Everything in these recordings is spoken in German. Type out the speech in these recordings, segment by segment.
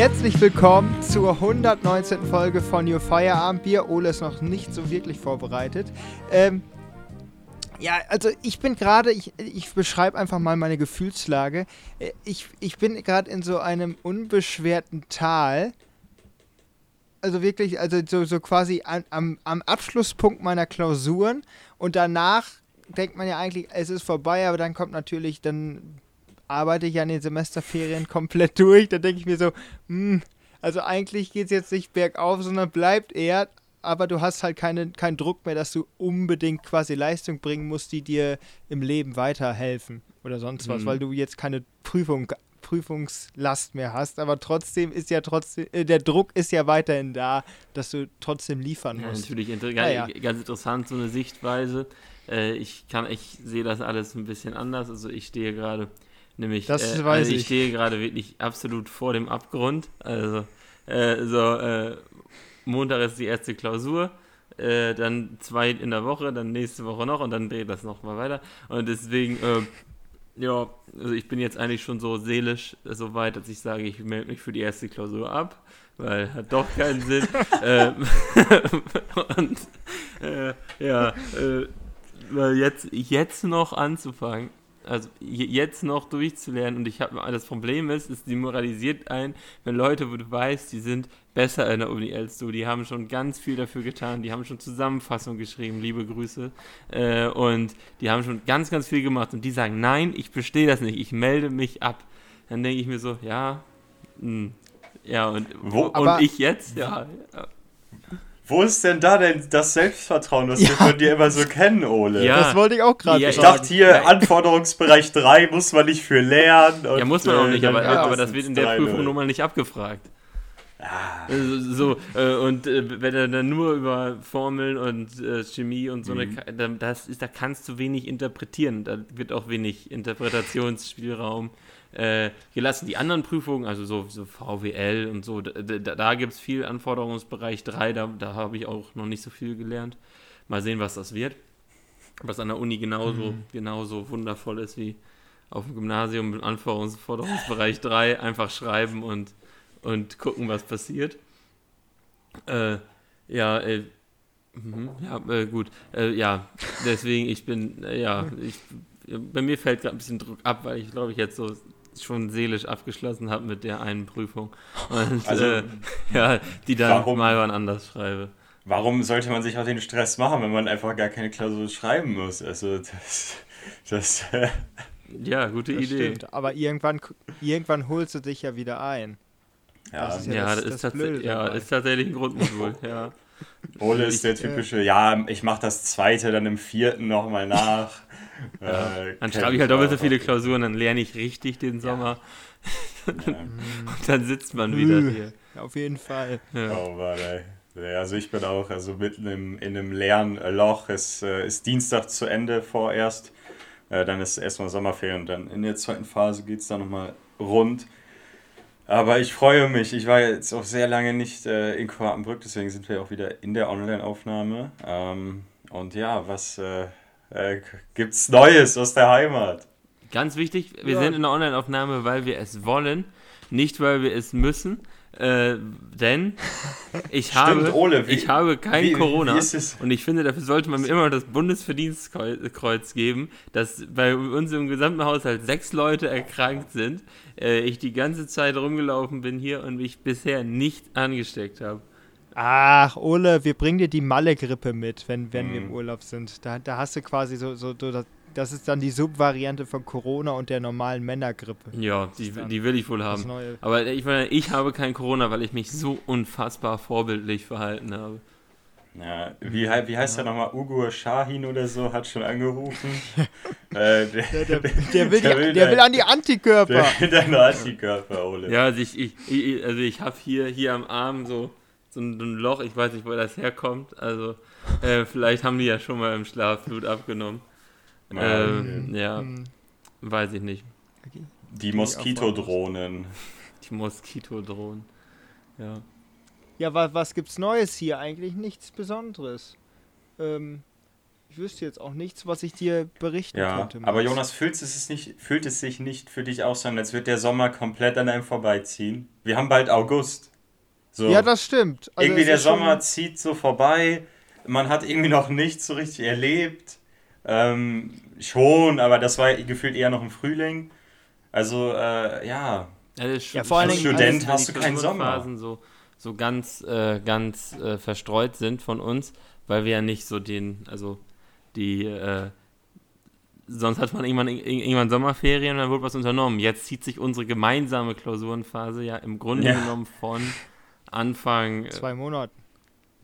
Herzlich willkommen zur 119. Folge von Your Feierabendbier. Ole ist noch nicht so wirklich vorbereitet. Ähm, ja, also ich bin gerade, ich, ich beschreibe einfach mal meine Gefühlslage. Äh, ich, ich bin gerade in so einem unbeschwerten Tal. Also wirklich, also so, so quasi an, am, am Abschlusspunkt meiner Klausuren. Und danach denkt man ja eigentlich, es ist vorbei, aber dann kommt natürlich, dann arbeite ich an den Semesterferien komplett durch. Da denke ich mir so, hm, also eigentlich geht es jetzt nicht bergauf, sondern bleibt eher, aber du hast halt keine, keinen Druck mehr, dass du unbedingt quasi Leistung bringen musst, die dir im Leben weiterhelfen oder sonst was, mhm. weil du jetzt keine Prüfung, Prüfungslast mehr hast. Aber trotzdem ist ja trotzdem, äh, der Druck ist ja weiterhin da, dass du trotzdem liefern musst. Ja, natürlich inter ja, ja. ganz interessant, so eine Sichtweise. Äh, ich kann, ich sehe das alles ein bisschen anders. Also ich stehe gerade Nämlich, das äh, also ich. ich stehe gerade wirklich absolut vor dem Abgrund. Also, äh, so, äh, Montag ist die erste Klausur, äh, dann zwei in der Woche, dann nächste Woche noch und dann dreht das nochmal weiter. Und deswegen, äh, ja, also ich bin jetzt eigentlich schon so seelisch so weit, dass ich sage, ich melde mich für die erste Klausur ab, weil hat doch keinen Sinn. Ähm, und äh, ja, weil jetzt, jetzt noch anzufangen, also jetzt noch durchzulernen. Und ich habe das Problem ist, ist die moralisiert ein, wenn Leute, wo du weißt, die sind besser in der Uni als du, die haben schon ganz viel dafür getan, die haben schon Zusammenfassung geschrieben, liebe Grüße. Äh, und die haben schon ganz, ganz viel gemacht. Und die sagen, nein, ich bestehe das nicht, ich melde mich ab. Dann denke ich mir so, ja, mh, hm, ja und, wo, und ich jetzt, ja, ja wo ist denn da denn das Selbstvertrauen, was ja. wir von dir immer so kennen, Ole? Ja. Das wollte ich auch gerade ja, Ich dachte hier, ja. Anforderungsbereich 3 muss man nicht für lernen. ja, muss man auch nicht, äh, aber, aber das wird in der Prüfung nun mal nicht abgefragt. Ah. So, äh, und äh, wenn er dann nur über Formeln und äh, Chemie und so mhm. eine, das ist, da kannst du wenig interpretieren. Da wird auch wenig Interpretationsspielraum äh, gelassen. Die anderen Prüfungen, also so, so VWL und so, da, da, gibt es viel Anforderungsbereich 3, da, da habe ich auch noch nicht so viel gelernt. Mal sehen, was das wird. Was an der Uni genauso, mhm. genauso wundervoll ist wie auf dem Gymnasium im Anforderungsbereich 3, einfach schreiben und, und gucken, was passiert. Äh, ja, äh, mhm, ja, äh, gut. Äh, ja, deswegen, ich bin, äh, ja, ich, bei mir fällt gerade ein bisschen Druck ab, weil ich glaube, ich jetzt so schon seelisch abgeschlossen habe mit der einen Prüfung. Und also, äh, ja, die dann warum, mal wann anders schreibe. Warum sollte man sich auch den Stress machen, wenn man einfach gar keine Klausur schreiben muss? Also das. das ja, gute das Idee. Stimmt, aber irgendwann, irgendwann holst du dich ja wieder ein. Ja, das ist, ja, ja, das, das, ist, ja ist tatsächlich ein Grundmodul, ja. Ole ist der typische, ja, ich mache das zweite dann im vierten nochmal nach. Äh, dann schreibe ich halt doppelt so viele Klausuren, dann lerne ich richtig den Sommer. Ja. und dann sitzt man wieder hier. Auf jeden Fall. Ja. Oh Mann, ey. Also ich bin auch also mitten im, in einem Lernloch. Es äh, ist Dienstag zu Ende vorerst. Äh, dann ist erstmal Sommerferien und dann in der zweiten Phase geht es dann nochmal rund. Aber ich freue mich. Ich war jetzt auch sehr lange nicht äh, in Quartenbrück, deswegen sind wir auch wieder in der Online-Aufnahme. Ähm, und ja, was äh, gibt's Neues aus der Heimat? Ganz wichtig, wir ja. sind in der Online-Aufnahme, weil wir es wollen, nicht weil wir es müssen. Äh, denn ich habe, Ole, wie, ich habe kein wie, Corona wie und ich finde, dafür sollte man mir immer das Bundesverdienstkreuz geben, dass bei uns im gesamten Haushalt sechs Leute erkrankt sind, äh, ich die ganze Zeit rumgelaufen bin hier und mich bisher nicht angesteckt habe. Ach, Ole, wir bringen dir die Malle-Grippe mit, wenn, wenn hm. wir im mhm. Urlaub sind. Da, da hast du quasi so, so, so das ist dann die Subvariante von Corona und der normalen Männergrippe. Ja, die, die will ich wohl haben. Aber ich, ich habe kein Corona, weil ich mich so unfassbar vorbildlich verhalten habe. Ja, wie, wie heißt ja. der nochmal? Ugo Shahin oder so hat schon angerufen. äh, der, der, der, der, will, die, der will an die Antikörper. Der will an Antikörper, Ole. Ja, also ich, ich, ich also ich habe hier, hier am Arm so, so ein, Loch, ich weiß nicht, wo das herkommt. Also äh, vielleicht haben die ja schon mal im Schlaf Blut abgenommen. Ähm, ja, hm. weiß ich nicht. Die Moskitodrohnen. Die Moskitodrohnen. Ja. Ja, was, was gibt's Neues hier? Eigentlich nichts Besonderes. Ähm, ich wüsste jetzt auch nichts, was ich dir berichten ja, könnte. Aber Jonas, fühlt es, nicht, fühlt es sich nicht für dich auch so an, als würde der Sommer komplett an einem vorbeiziehen? Wir haben bald August. So. Ja, das stimmt. Also irgendwie der Sommer zieht so vorbei. Man hat irgendwie noch nichts so richtig erlebt. Ähm, schon, aber das war gefühlt eher noch im Frühling. Also, äh, ja. Also ja, vor allem als Student hast du keinen Sommer. So, so ganz, äh, ganz äh, verstreut sind von uns, weil wir ja nicht so den, also die, äh, sonst hat man irgendwann, irgendwann Sommerferien und dann wurde was unternommen. Jetzt zieht sich unsere gemeinsame Klausurenphase ja im Grunde ja. genommen von Anfang. Äh, Zwei Monaten.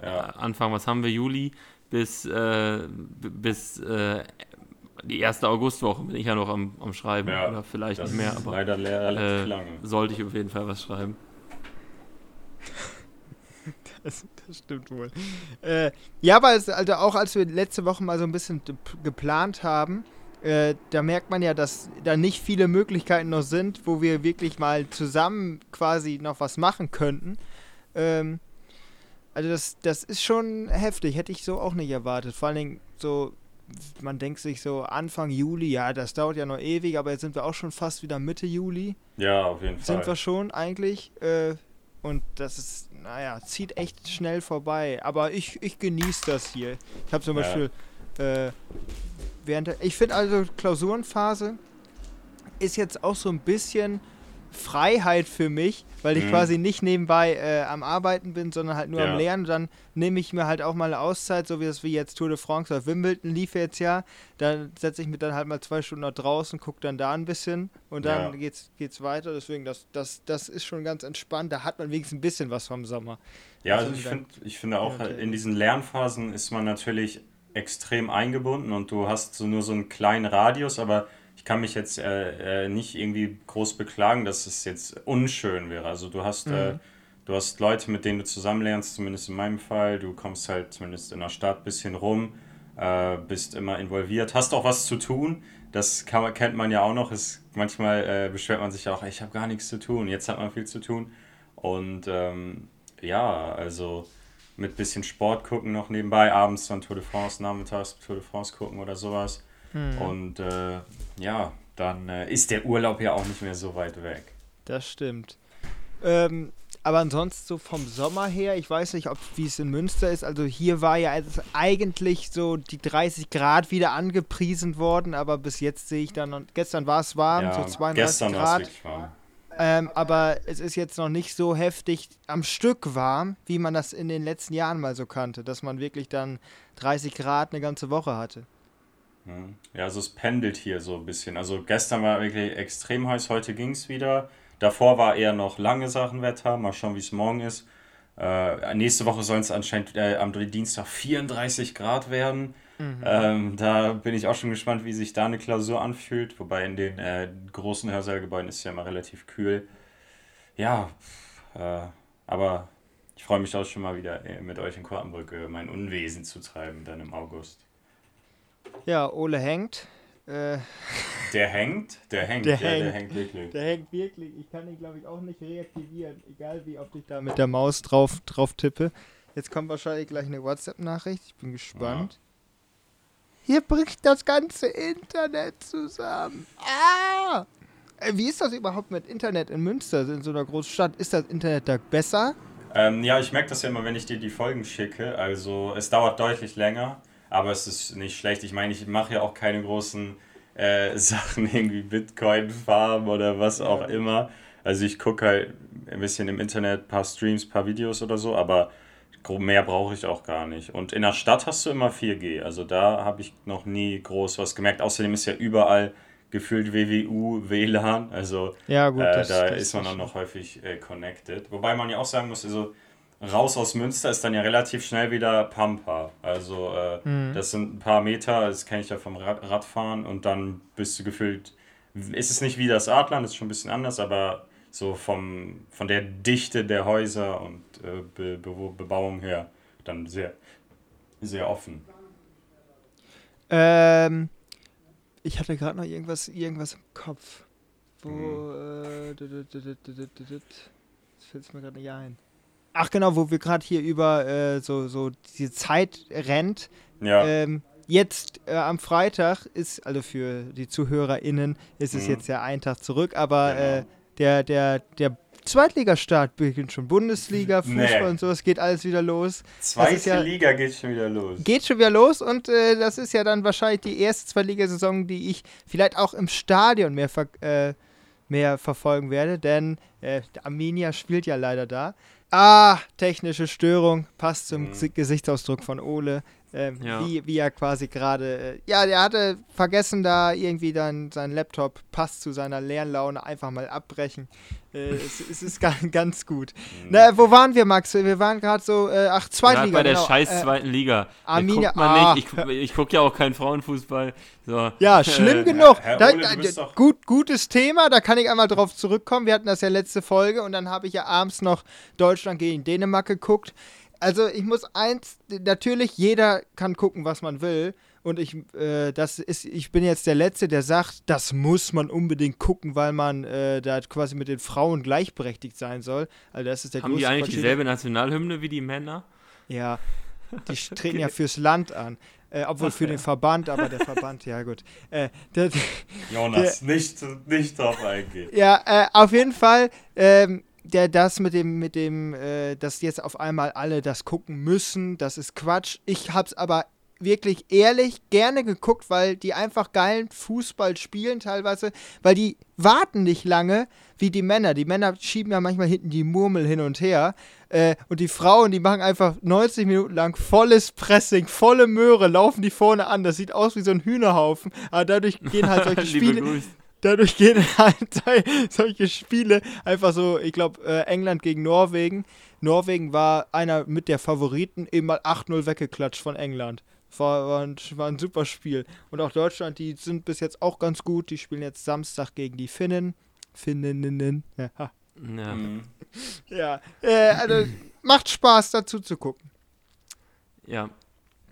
Ja. Anfang, was haben wir, Juli, bis, äh, bis äh, die erste Augustwoche bin ich ja noch am, am Schreiben. Ja, oder vielleicht nicht mehr, aber. Leider relativ äh, lange. Sollte ich auf jeden Fall was schreiben. Das, das, stimmt wohl. Äh, ja, aber es, also auch als wir letzte Woche mal so ein bisschen geplant haben, äh, da merkt man ja, dass da nicht viele Möglichkeiten noch sind, wo wir wirklich mal zusammen quasi noch was machen könnten. Ähm, also das, das ist schon heftig, hätte ich so auch nicht erwartet. Vor allen Dingen so, man denkt sich so Anfang Juli, ja, das dauert ja noch ewig, aber jetzt sind wir auch schon fast wieder Mitte Juli. Ja, auf jeden Fall. Sind wir schon eigentlich. Äh, und das ist, naja, zieht echt schnell vorbei. Aber ich, ich genieße das hier. Ich habe zum ja. Beispiel äh, während der, ich finde also Klausurenphase ist jetzt auch so ein bisschen Freiheit für mich, weil ich mhm. quasi nicht nebenbei äh, am Arbeiten bin, sondern halt nur ja. am Lernen. dann nehme ich mir halt auch mal eine Auszeit, so wie das wie jetzt Tour de France oder Wimbledon lief jetzt ja. Dann setze ich mich dann halt mal zwei Stunden noch draußen, gucke dann da ein bisschen und dann ja. geht's, geht's weiter. Deswegen, das, das, das ist schon ganz entspannt. Da hat man wenigstens ein bisschen was vom Sommer. Ja, also, also ich, find, ich finde auch, ja, in diesen Lernphasen ist man natürlich extrem eingebunden und du hast so nur so einen kleinen Radius, aber kann mich jetzt äh, äh, nicht irgendwie groß beklagen, dass es jetzt unschön wäre. Also du hast, äh, mhm. äh, du hast Leute, mit denen du zusammenlernst, zumindest in meinem Fall. Du kommst halt zumindest in der Stadt ein bisschen rum, äh, bist immer involviert, hast auch was zu tun. Das kann, kennt man ja auch noch. Ist, manchmal äh, beschwert man sich auch, ich habe gar nichts zu tun. Jetzt hat man viel zu tun. Und ähm, ja, also mit bisschen Sport gucken noch nebenbei, abends dann Tour de France, nachmittags Tour de France gucken oder sowas. Hm. Und äh, ja, dann äh, ist der Urlaub ja auch nicht mehr so weit weg. Das stimmt. Ähm, aber ansonsten so vom Sommer her, ich weiß nicht, ob wie es in Münster ist. Also hier war ja eigentlich so die 30 Grad wieder angepriesen worden, aber bis jetzt sehe ich dann, und gestern war es warm, ja, so 32 gestern Grad. Wirklich warm. Ähm, aber es ist jetzt noch nicht so heftig am Stück warm, wie man das in den letzten Jahren mal so kannte, dass man wirklich dann 30 Grad eine ganze Woche hatte. Ja, also es pendelt hier so ein bisschen. Also gestern war wirklich extrem heiß, heute ging es wieder. Davor war eher noch lange Sachenwetter, mal schauen, wie es morgen ist. Äh, nächste Woche sollen es anscheinend äh, am Dienstag 34 Grad werden. Mhm. Ähm, da bin ich auch schon gespannt, wie sich da eine Klausur anfühlt. Wobei in den äh, großen Hörsäalgebäuden ist es ja immer relativ kühl. Ja, äh, aber ich freue mich auch schon mal wieder äh, mit euch in Kortenbrücke mein Unwesen zu treiben, dann im August. Ja, Ole hängt. Äh, der hängt? Der hängt, der, ja, hängt. der hängt wirklich. Der hängt wirklich. Ich kann ihn, glaube ich, auch nicht reaktivieren, egal wie oft ich da mit der Maus drauf, drauf tippe. Jetzt kommt wahrscheinlich gleich eine WhatsApp-Nachricht. Ich bin gespannt. Ja. Hier bricht das ganze Internet zusammen. Ah! Äh, wie ist das überhaupt mit Internet in Münster, in so einer großen Stadt? Ist das Internet da besser? Ähm, ja, ich merke das ja immer, wenn ich dir die Folgen schicke. Also es dauert deutlich länger, aber es ist nicht schlecht. Ich meine, ich mache ja auch keine großen äh, Sachen, irgendwie Bitcoin-Farm oder was auch immer. Also ich gucke halt ein bisschen im Internet, ein paar Streams, ein paar Videos oder so, aber mehr brauche ich auch gar nicht. Und in der Stadt hast du immer 4G. Also da habe ich noch nie groß was gemerkt. Außerdem ist ja überall gefühlt WWU, WLAN. Also ja, gut, äh, das, da das ist man dann noch häufig äh, connected. Wobei man ja auch sagen muss, also raus aus Münster ist dann ja relativ schnell wieder Pampa. Also äh, mhm. das sind ein paar Meter, das kenne ich ja vom Rad Radfahren und dann bist du gefühlt, ist es nicht wie das Adland, ist schon ein bisschen anders, aber so vom, von der Dichte der Häuser und äh, Be Be Bebauung her dann sehr, sehr offen. Ähm, ich hatte gerade noch irgendwas, irgendwas im Kopf. Wo, mhm. äh, das fällt mir gerade nicht ein. Ach genau, wo wir gerade hier über äh, so, so diese Zeit rennt. Ja. Ähm, jetzt äh, am Freitag ist, also für die ZuhörerInnen, ist es mhm. jetzt ja ein Tag zurück, aber genau. äh, der, der, der Zweitligastart beginnt schon. Bundesliga, Fußball nee. und so, es geht alles wieder los. Zweite ja, Liga geht schon wieder los. Geht schon wieder los und äh, das ist ja dann wahrscheinlich die erste Zweitligasaison, die ich vielleicht auch im Stadion mehr, ver äh, mehr verfolgen werde, denn äh, Arminia spielt ja leider da. Ah, technische Störung, passt zum mhm. Gesichtsausdruck von Ole. Ähm, ja. wie, wie er quasi gerade, äh, ja, der hatte vergessen, da irgendwie dann sein Laptop passt zu seiner Lernlaune einfach mal abbrechen. Äh, es, es, ist ganz, ganz gut. Mhm. Na, wo waren wir, Max? Wir waren gerade so, äh, ach, Zweitliga. Ja, bei der genau. scheiß äh, zweiten Liga. Arminia, ah. Ich, gucke guck ja auch keinen Frauenfußball. So. Ja, schlimm genug. Herr, Herr Ole, da, gut, gutes Thema, da kann ich einmal drauf zurückkommen. Wir hatten das ja letzte Folge und dann habe ich ja abends noch Deutschland gegen Dänemark geguckt also ich muss eins, natürlich jeder kann gucken, was man will. Und ich, äh, das ist, ich bin jetzt der Letzte, der sagt, das muss man unbedingt gucken, weil man äh, da quasi mit den Frauen gleichberechtigt sein soll. Also das ist der Haben die eigentlich dieselbe Nationalhymne wie die Männer? Ja, die treten okay. ja fürs Land an. Äh, obwohl Ach, für ja. den Verband, aber der Verband, ja gut. Äh, der, Jonas, der, nicht, nicht drauf eingehen. Ja, äh, auf jeden Fall, ähm, der das mit dem, mit dem, äh, dass jetzt auf einmal alle das gucken müssen, das ist Quatsch. Ich hab's aber wirklich ehrlich gerne geguckt, weil die einfach geilen Fußball spielen teilweise, weil die warten nicht lange wie die Männer. Die Männer schieben ja manchmal hinten die Murmel hin und her äh, und die Frauen, die machen einfach 90 Minuten lang volles Pressing, volle Möhre, laufen die vorne an. Das sieht aus wie so ein Hühnerhaufen, aber dadurch gehen halt solche Spiele dadurch gehen halt solche Spiele einfach so, ich glaube, äh, England gegen Norwegen. Norwegen war einer mit der Favoriten eben mal 8-0 weggeklatscht von England. War, war, ein, war ein super Spiel. Und auch Deutschland, die sind bis jetzt auch ganz gut. Die spielen jetzt Samstag gegen die Finnen. Finneninnen. Ja. Ja, mhm. ja äh, also macht Spaß dazu zu gucken. Ja,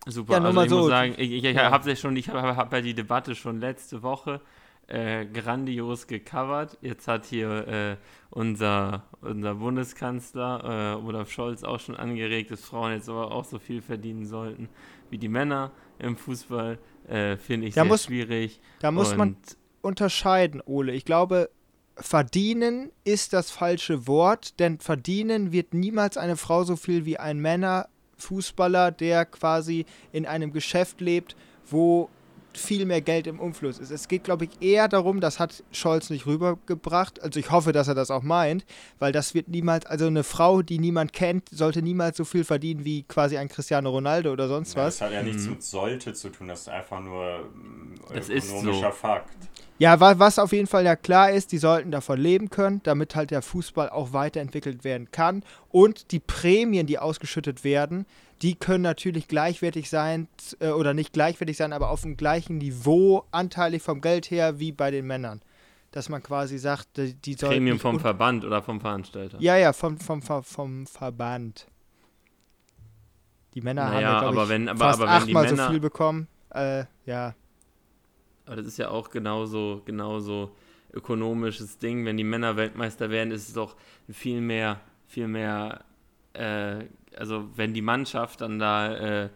super. Ja, also ich so. muss sagen, ich, ich, ich ja. habe ja schon, ich habe hab ja die Debatte schon letzte Woche äh, grandios gecovert. Jetzt hat hier äh, unser, unser Bundeskanzler äh, Olaf Scholz auch schon angeregt, dass Frauen jetzt aber auch so viel verdienen sollten wie die Männer im Fußball. Äh, finde ich da sehr muss, schwierig. Da muss Und man unterscheiden, Ole. Ich glaube, verdienen ist das falsche Wort, denn verdienen wird niemals eine Frau so viel wie ein Männerfußballer, der quasi in einem Geschäft lebt, wo viel mehr Geld im Umfluss ist. Es geht, glaube ich, eher darum, das hat Scholz nicht rübergebracht. Also ich hoffe, dass er das auch meint, weil das wird niemals, also eine Frau, die niemand kennt, sollte niemals so viel verdienen wie quasi ein Cristiano Ronaldo oder sonst was. Ja, das hat ja nichts mhm. mit sollte zu tun, das ist einfach nur das ökonomischer so. Fakt. Ja, was auf jeden Fall ja klar ist, die sollten davon leben können, damit halt der Fußball auch weiterentwickelt werden kann. Und die Prämien, die ausgeschüttet werden, die können natürlich gleichwertig sein äh, oder nicht gleichwertig sein, aber auf dem gleichen Niveau anteilig vom Geld her wie bei den Männern. Dass man quasi sagt, die, die sollten. Premium vom Verband oder vom Veranstalter? Ja, ja, vom, vom, vom, vom Verband. Die Männer naja, haben ja, aber ich, wenn, aber, fast aber wenn achtmal Männer, so viel bekommen. Äh, ja. Aber das ist ja auch genauso, genauso ökonomisches Ding. Wenn die Männer Weltmeister werden, ist es doch viel mehr, viel mehr äh, also wenn die Mannschaft dann da, äh,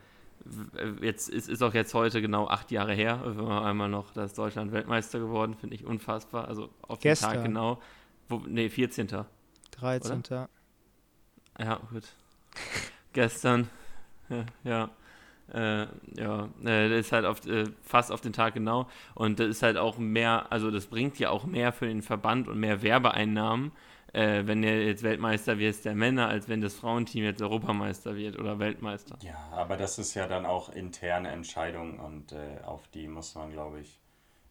jetzt ist, ist auch jetzt heute genau acht Jahre her, wenn wir einmal noch, da ist Deutschland Weltmeister geworden, finde ich unfassbar. Also auf Gestern. den Tag genau. Wo, nee, 14. 13. Oder? Ja, gut. Gestern, ja. ja. Äh, ja, äh, das ist halt auf, äh, fast auf den Tag genau. Und das ist halt auch mehr, also das bringt ja auch mehr für den Verband und mehr Werbeeinnahmen, äh, wenn er jetzt Weltmeister wird, der Männer, als wenn das Frauenteam jetzt Europameister wird oder Weltmeister. Ja, aber das ist ja dann auch interne Entscheidung und äh, auf die muss man, glaube ich,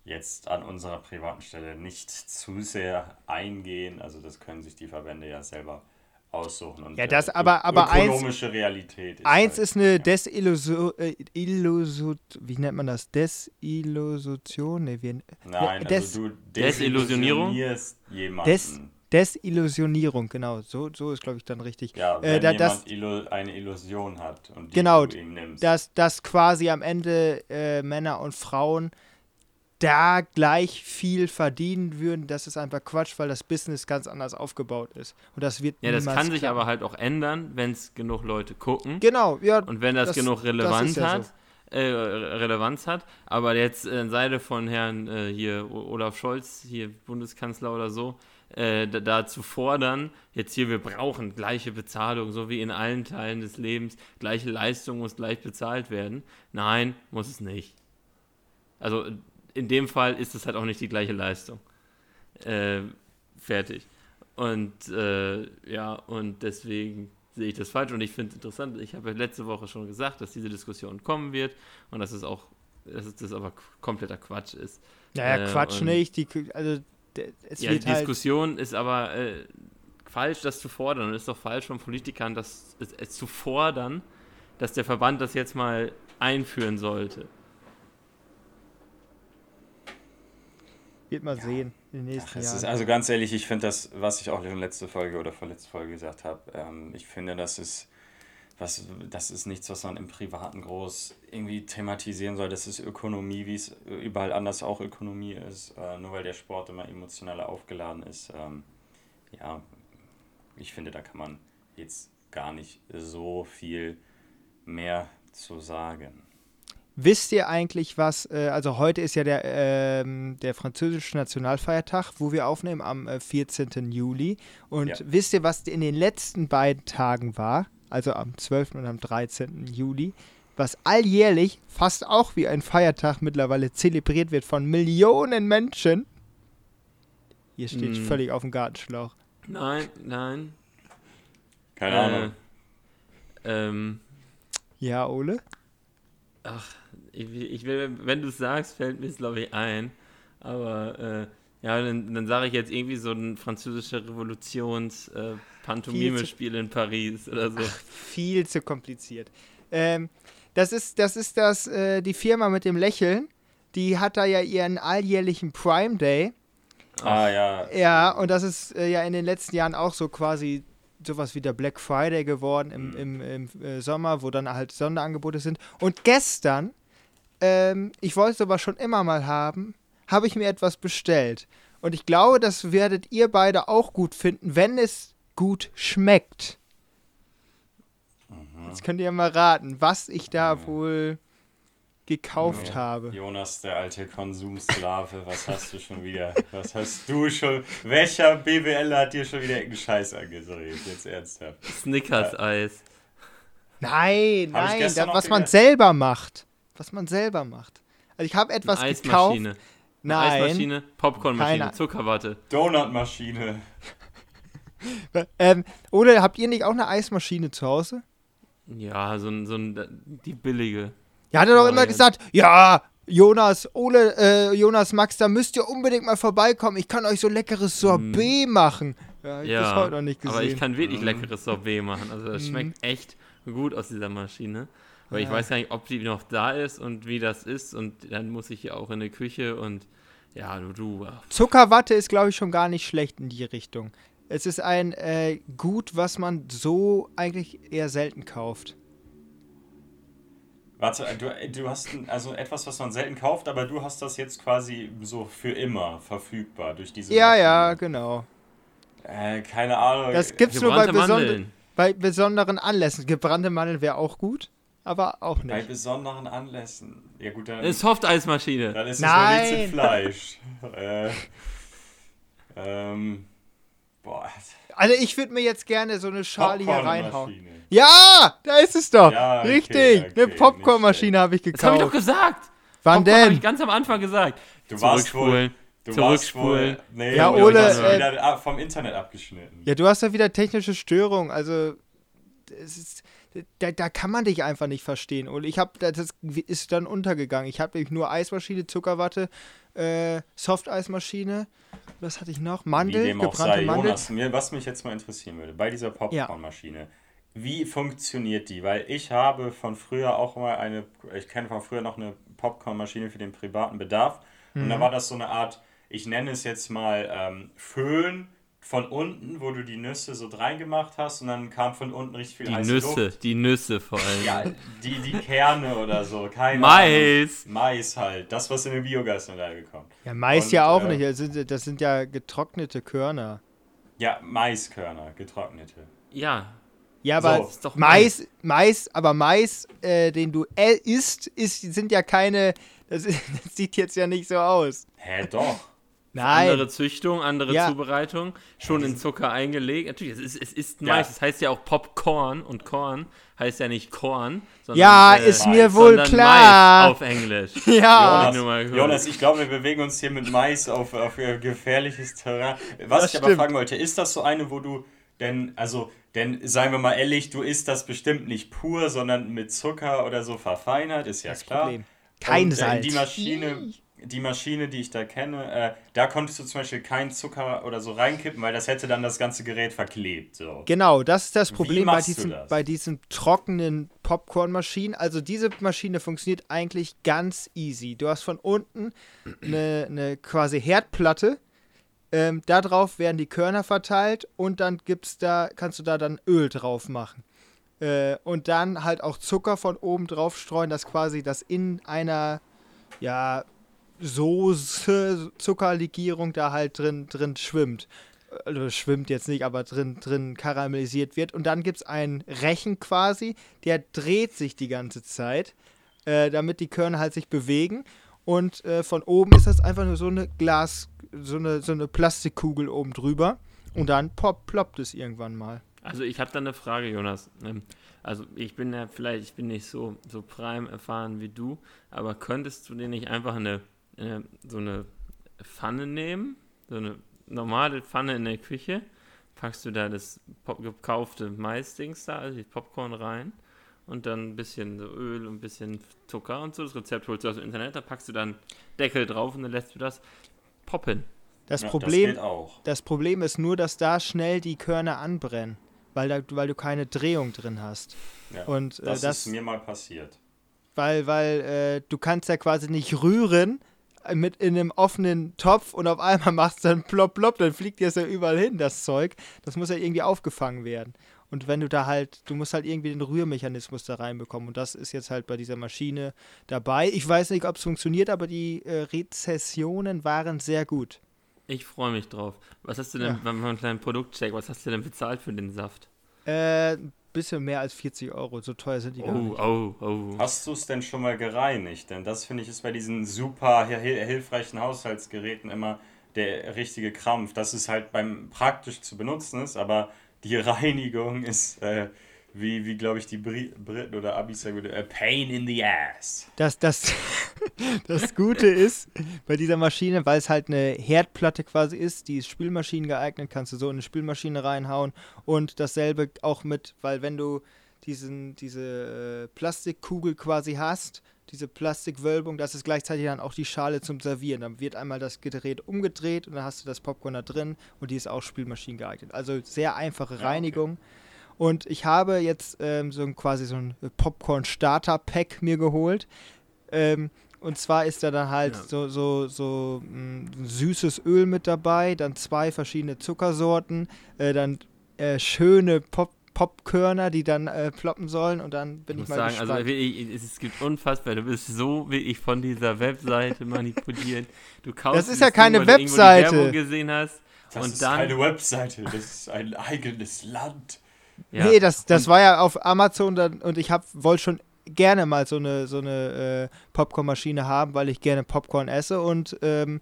jetzt an unserer privaten Stelle nicht zu sehr eingehen. Also das können sich die Verbände ja selber aussuchen. Und, ja, das äh, aber, aber ökonomische eins, Realität. Ist eins halt, ist eine Desillusion, äh, wie nennt man das? Desillusion? Nee, wie, Nein, Des, also du desillusionierst jemanden. Des, Desillusionierung, genau. So, so ist, glaube ich, dann richtig. Ja, äh, wenn äh, da, jemand das, eine Illusion hat und die genau, du ihm nimmst. Dass, dass quasi am Ende äh, Männer und Frauen da gleich viel verdienen würden, das ist einfach Quatsch, weil das Business ganz anders aufgebaut ist. Und das wird Ja, das kann klappen. sich aber halt auch ändern, wenn es genug Leute gucken. Genau, ja. Und wenn das, das genug Relevanz das ja hat. So. äh, Relevanz hat, aber jetzt äh, Seite von Herrn äh, hier Olaf Scholz, hier Bundeskanzler oder so, äh, da, da, zu fordern, jetzt hier, wir brauchen gleiche Bezahlung, so wie in allen Teilen des Lebens, gleiche Leistung muss gleich bezahlt werden. Nein, muss es nicht. Also in dem Fall ist es halt auch nicht die gleiche Leistung. Äh, fertig. Und äh, ja, und deswegen sehe ich das falsch und ich finde es interessant. Ich habe ja letzte Woche schon gesagt, dass diese Diskussion kommen wird und dass es auch, dass das aber kompletter Quatsch ist. Naja, äh, Quatsch nicht. Die, also, es ja, die halt Diskussion ist aber äh, falsch, das zu fordern. Und es ist doch falsch von Politikern, das, es, es zu fordern, dass der Verband das jetzt mal einführen sollte. Wird mal ja. sehen in den nächsten Ach, Jahren. Ist, also ganz ehrlich, ich finde das, was ich auch in letzter Folge oder vorletzte Folge gesagt habe, ähm, ich finde, das ist, was, das ist nichts, was man im Privaten groß irgendwie thematisieren soll. Das ist Ökonomie, wie es überall anders auch Ökonomie ist. Äh, nur weil der Sport immer emotionaler aufgeladen ist. Ähm, ja, ich finde, da kann man jetzt gar nicht so viel mehr zu sagen. Wisst ihr eigentlich was, äh, also heute ist ja der, äh, der französische Nationalfeiertag, wo wir aufnehmen am äh, 14. Juli. Und ja. wisst ihr, was in den letzten beiden Tagen war? Also am 12. und am 13. Juli, was alljährlich fast auch wie ein Feiertag mittlerweile zelebriert wird von Millionen Menschen. Hier steht hm. völlig auf dem Gartenschlauch. Nein, nein. Keine Ahnung. Äh, ähm. Ja, Ole? Ach, ich, ich will, wenn du es sagst, fällt mir es, glaube ich, ein. Aber äh, ja, dann, dann sage ich jetzt irgendwie so ein französischer Revolutions-Pantomime-Spiel äh, in Paris oder so. Ach, viel zu kompliziert. Ähm, das ist das, ist das äh, die Firma mit dem Lächeln. Die hat da ja ihren alljährlichen Prime Day. Ah, ja. Ja, und das ist äh, ja in den letzten Jahren auch so quasi sowas wie der Black Friday geworden im, mhm. im, im äh, Sommer, wo dann halt Sonderangebote sind. Und gestern, ähm, ich wollte es aber schon immer mal haben, habe ich mir etwas bestellt. Und ich glaube, das werdet ihr beide auch gut finden, wenn es gut schmeckt. Mhm. Jetzt könnt ihr mal raten, was ich da wohl gekauft ja. habe. Jonas, der alte Konsumsklave, was hast du schon wieder? Was hast du schon? Welcher BWL hat dir schon wieder einen Scheiß angedreht? Jetzt ernsthaft. Snickers-Eis. Nein, nein, das, was man selber macht. Was man selber macht. Also ich habe etwas Eine gekauft. Nein. Eismaschine, Popcornmaschine, Zuckerwatte. Donutmaschine. ähm, oder habt ihr nicht auch eine Eismaschine zu Hause? Ja, so, so ein, die billige. Er hat er doch immer gesagt, ja, Jonas, Ole, äh, Jonas, Max, da müsst ihr unbedingt mal vorbeikommen. Ich kann euch so leckeres Sorbet mm. machen. Ja, ich ja, heute noch nicht gesehen. Aber ich kann wirklich mm. leckeres Sorbet machen. Also das mm. schmeckt echt gut aus dieser Maschine. Aber ja. ich weiß gar nicht, ob die noch da ist und wie das ist. Und dann muss ich hier auch in die Küche und ja, du, du. Zuckerwatte ist, glaube ich, schon gar nicht schlecht in die Richtung. Es ist ein äh, Gut, was man so eigentlich eher selten kauft. Warte, du, du hast also etwas, was man selten kauft, aber du hast das jetzt quasi so für immer verfügbar durch diese. Ja, Maschine. ja, genau. Äh, keine Ahnung. Das gibt's nur bei, besonder bei besonderen Anlässen. Gebrannte Mandeln wäre auch gut, aber auch nicht. Bei besonderen Anlässen. Ja gut, dann. Eine Softeismaschine. Dann ist es Nein. nur Fleisch. äh, ähm, boah. Also ich würde mir jetzt gerne so eine Schale hier reinhauen. Ja, da ist es doch. Ja, okay, Richtig. Okay, eine Popcornmaschine habe ich gekauft. Das habe ich doch gesagt. Wann Popcorn denn? habe ich ganz am Anfang gesagt. Du warst wohl. Du Zurückspulen. Wohl, nee, ja, Ole, äh, wieder vom Internet abgeschnitten. Ja, du hast ja wieder technische Störungen. Also, ist, da, da, kann man dich einfach nicht verstehen. Und ich habe, das ist dann untergegangen. Ich habe nur Eismaschine, Zuckerwatte, äh, Soft-Eismaschine. Was hatte ich noch? Mandel, gebrannte Mandel. Jonas, mir, was mich jetzt mal interessieren würde, bei dieser Popcornmaschine. Ja wie funktioniert die? Weil ich habe von früher auch mal eine, ich kenne von früher noch eine Popcornmaschine für den privaten Bedarf. Mhm. Und da mhm. war das so eine Art, ich nenne es jetzt mal ähm, Föhn von unten, wo du die Nüsse so reingemacht hast und dann kam von unten richtig viel Die Nüsse, Luft. die Nüsse vor allem. Ja, die, die Kerne oder so, keine Mais. Ahnung. Mais halt, das, was in den Biogasanlage kommt. Ja, Mais und, ja auch äh, nicht, das sind, das sind ja getrocknete Körner. Ja, Maiskörner, getrocknete. Ja, Ja, aber so. Mais, Mais, aber Mais, äh, den du isst, ist, sind ja keine. Das, ist, das, sieht jetzt ja nicht so aus. Hä, doch. Nein. Andere Züchtung, andere ja. Zubereitung, schon in Zucker eingelegt. Natürlich, es ist, es ist Mais. Es heißt ja auch Popcorn und Korn heißt ja nicht Korn, sondern Ja, äh, ist mir wohl klar. Mais auf Englisch. ja. Jonas, Jonas, ich glaube, wir bewegen uns hier mit Mais auf, auf gefährliches Terrain. Was das ich aber fragen wollte, ist das so eine, wo du denn, also, denn, seien wir mal ehrlich, du isst das bestimmt nicht pur, sondern mit Zucker oder so verfeinert, ist ja das klar. Problem. Kein Und, äh, Salz. die Maschine, die Maschine, die ich da kenne, äh, da konntest du zum Beispiel keinen Zucker oder so reinkippen, weil das hätte dann das ganze Gerät verklebt. So. Genau, das ist das Problem bei diesen, bei diesen trockenen Popcornmaschinen. Also diese Maschine funktioniert eigentlich ganz easy. Du hast von unten eine, eine quasi Herdplatte ähm, darauf werden die Körner verteilt und dann gibt's da, kannst du da dann Öl drauf machen. Äh, und dann halt auch Zucker von oben drauf streuen, dass quasi das in einer ja, Soße, Zuckerlegierung da halt drin, drin schwimmt. Also schwimmt jetzt nicht, aber drin, drin karamellisiert wird. Und dann gibt es einen Rechen quasi, der dreht sich die ganze Zeit, äh, damit die Körner halt sich bewegen. Und äh, von oben ist das einfach nur so eine Glas, so eine, so eine Plastikkugel oben drüber und dann pop, ploppt es irgendwann mal. Also ich habe da eine Frage, Jonas. Ähm, also ich bin ja vielleicht, ich bin nicht so, so prime erfahren wie du, aber könntest du dir nicht einfach eine, eine so eine Pfanne nehmen, so eine normale Pfanne in der Küche, packst du da das gekaufte Maisdings da, also die Popcorn rein und dann ein bisschen so Öl und ein bisschen Zucker und so. Das Rezept holst du aus dem Internet, da packst du dann Deckel drauf und dann lässt du das poppen. Das, ja, Problem, das, das, Problem ist nur, dass da schnell die Körner anbrennen, weil, da, weil du keine Drehung drin hast. Ja, und, äh, das, das, ist mir mal passiert. Weil, weil äh, du kannst ja quasi nicht rühren mit in einem offenen Topf und auf einmal machst du dann plopp, plopp, dann fliegt dir das ja überall hin, das Zeug. Das muss ja irgendwie aufgefangen werden. Und wenn du da halt, du musst halt irgendwie den Rührmechanismus da reinbekommen. Und das ist jetzt halt bei dieser Maschine dabei. Ich weiß nicht, ob es funktioniert, aber die äh, Rezessionen waren sehr gut. Ich freue mich drauf. Was hast du denn, ja. einen kleinen Produktcheck, was hast du denn bezahlt für den Saft? Äh, bisschen mehr als 40 Euro. So teuer sind die oh, gar nicht. Oh, oh. Hast du es denn schon mal gereinigt? Denn das finde ich ist bei diesen super hilfreichen Haushaltsgeräten immer der richtige Krampf. Dass es halt beim praktisch zu benutzen ist, aber die Reinigung ist, äh, wie, wie glaube ich, die Bri Briten oder Abis sagen würde, a pain in the ass. Das, das, das Gute ist bei dieser Maschine, weil es halt eine Herdplatte quasi ist, die ist Spülmaschinen geeignet, kannst du so in eine Spülmaschine reinhauen und dasselbe auch mit, weil wenn du diesen, diese äh, Plastikkugel quasi hast, diese Plastikwölbung, das ist gleichzeitig dann auch die Schale zum Servieren. Dann wird einmal das Gerät umgedreht und dann hast du das Popcorn da drin und die ist auch Spülmaschinen geeignet. Also sehr einfache Reinigung. Ja, okay. Und ich habe jetzt ähm, so ein, quasi so ein Popcorn-Starter-Pack mir geholt. Ähm, und zwar ist da dann halt ja. so, so, so mh, mm, süßes Öl mit dabei, dann zwei verschiedene Zuckersorten, äh, dann äh, schöne Pop Popkörner, die dann äh, ploppen sollen und dann bin ich, ich mal sagen, gespannt. Also wirklich, es gibt unfassbar, du bist so wirklich von dieser Webseite manipuliert. Du kaufst das ist ja keine Ding, Webseite. Werbung gesehen hast das und ist dann keine Webseite, das ist ein eigenes Land. Ja. Nee, das, das war ja auf Amazon dann, und ich wollte schon gerne mal so eine, so eine äh, Popcornmaschine haben, weil ich gerne Popcorn esse und ähm,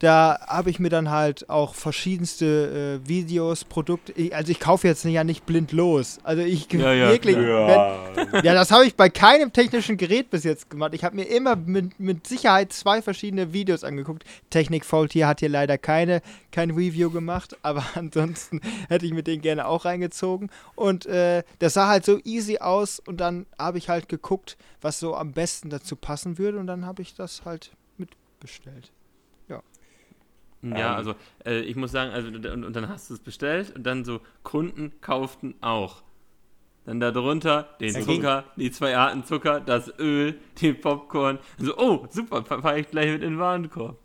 da habe ich mir dann halt auch verschiedenste äh, Videos, Produkte. Ich, also ich kaufe jetzt ja nicht blind los. Also ich ja, ja, wirklich. Ja, wenn, ja das habe ich bei keinem technischen Gerät bis jetzt gemacht. Ich habe mir immer mit, mit Sicherheit zwei verschiedene Videos angeguckt. Technik Faultier hat hier leider keine kein Review gemacht, aber ansonsten hätte ich mir den gerne auch reingezogen. Und äh, das sah halt so easy aus und dann habe ich halt geguckt, was so am besten dazu passen würde und dann habe ich das halt mitbestellt. Ja, ähm, also äh, ich muss sagen, also und, und dann hast du es bestellt und dann so Kunden kauften auch. Dann darunter den Zucker, die zwei Arten Zucker, das Öl, den Popcorn. Also, oh, super, fahre ich gleich mit in den Warenkorb.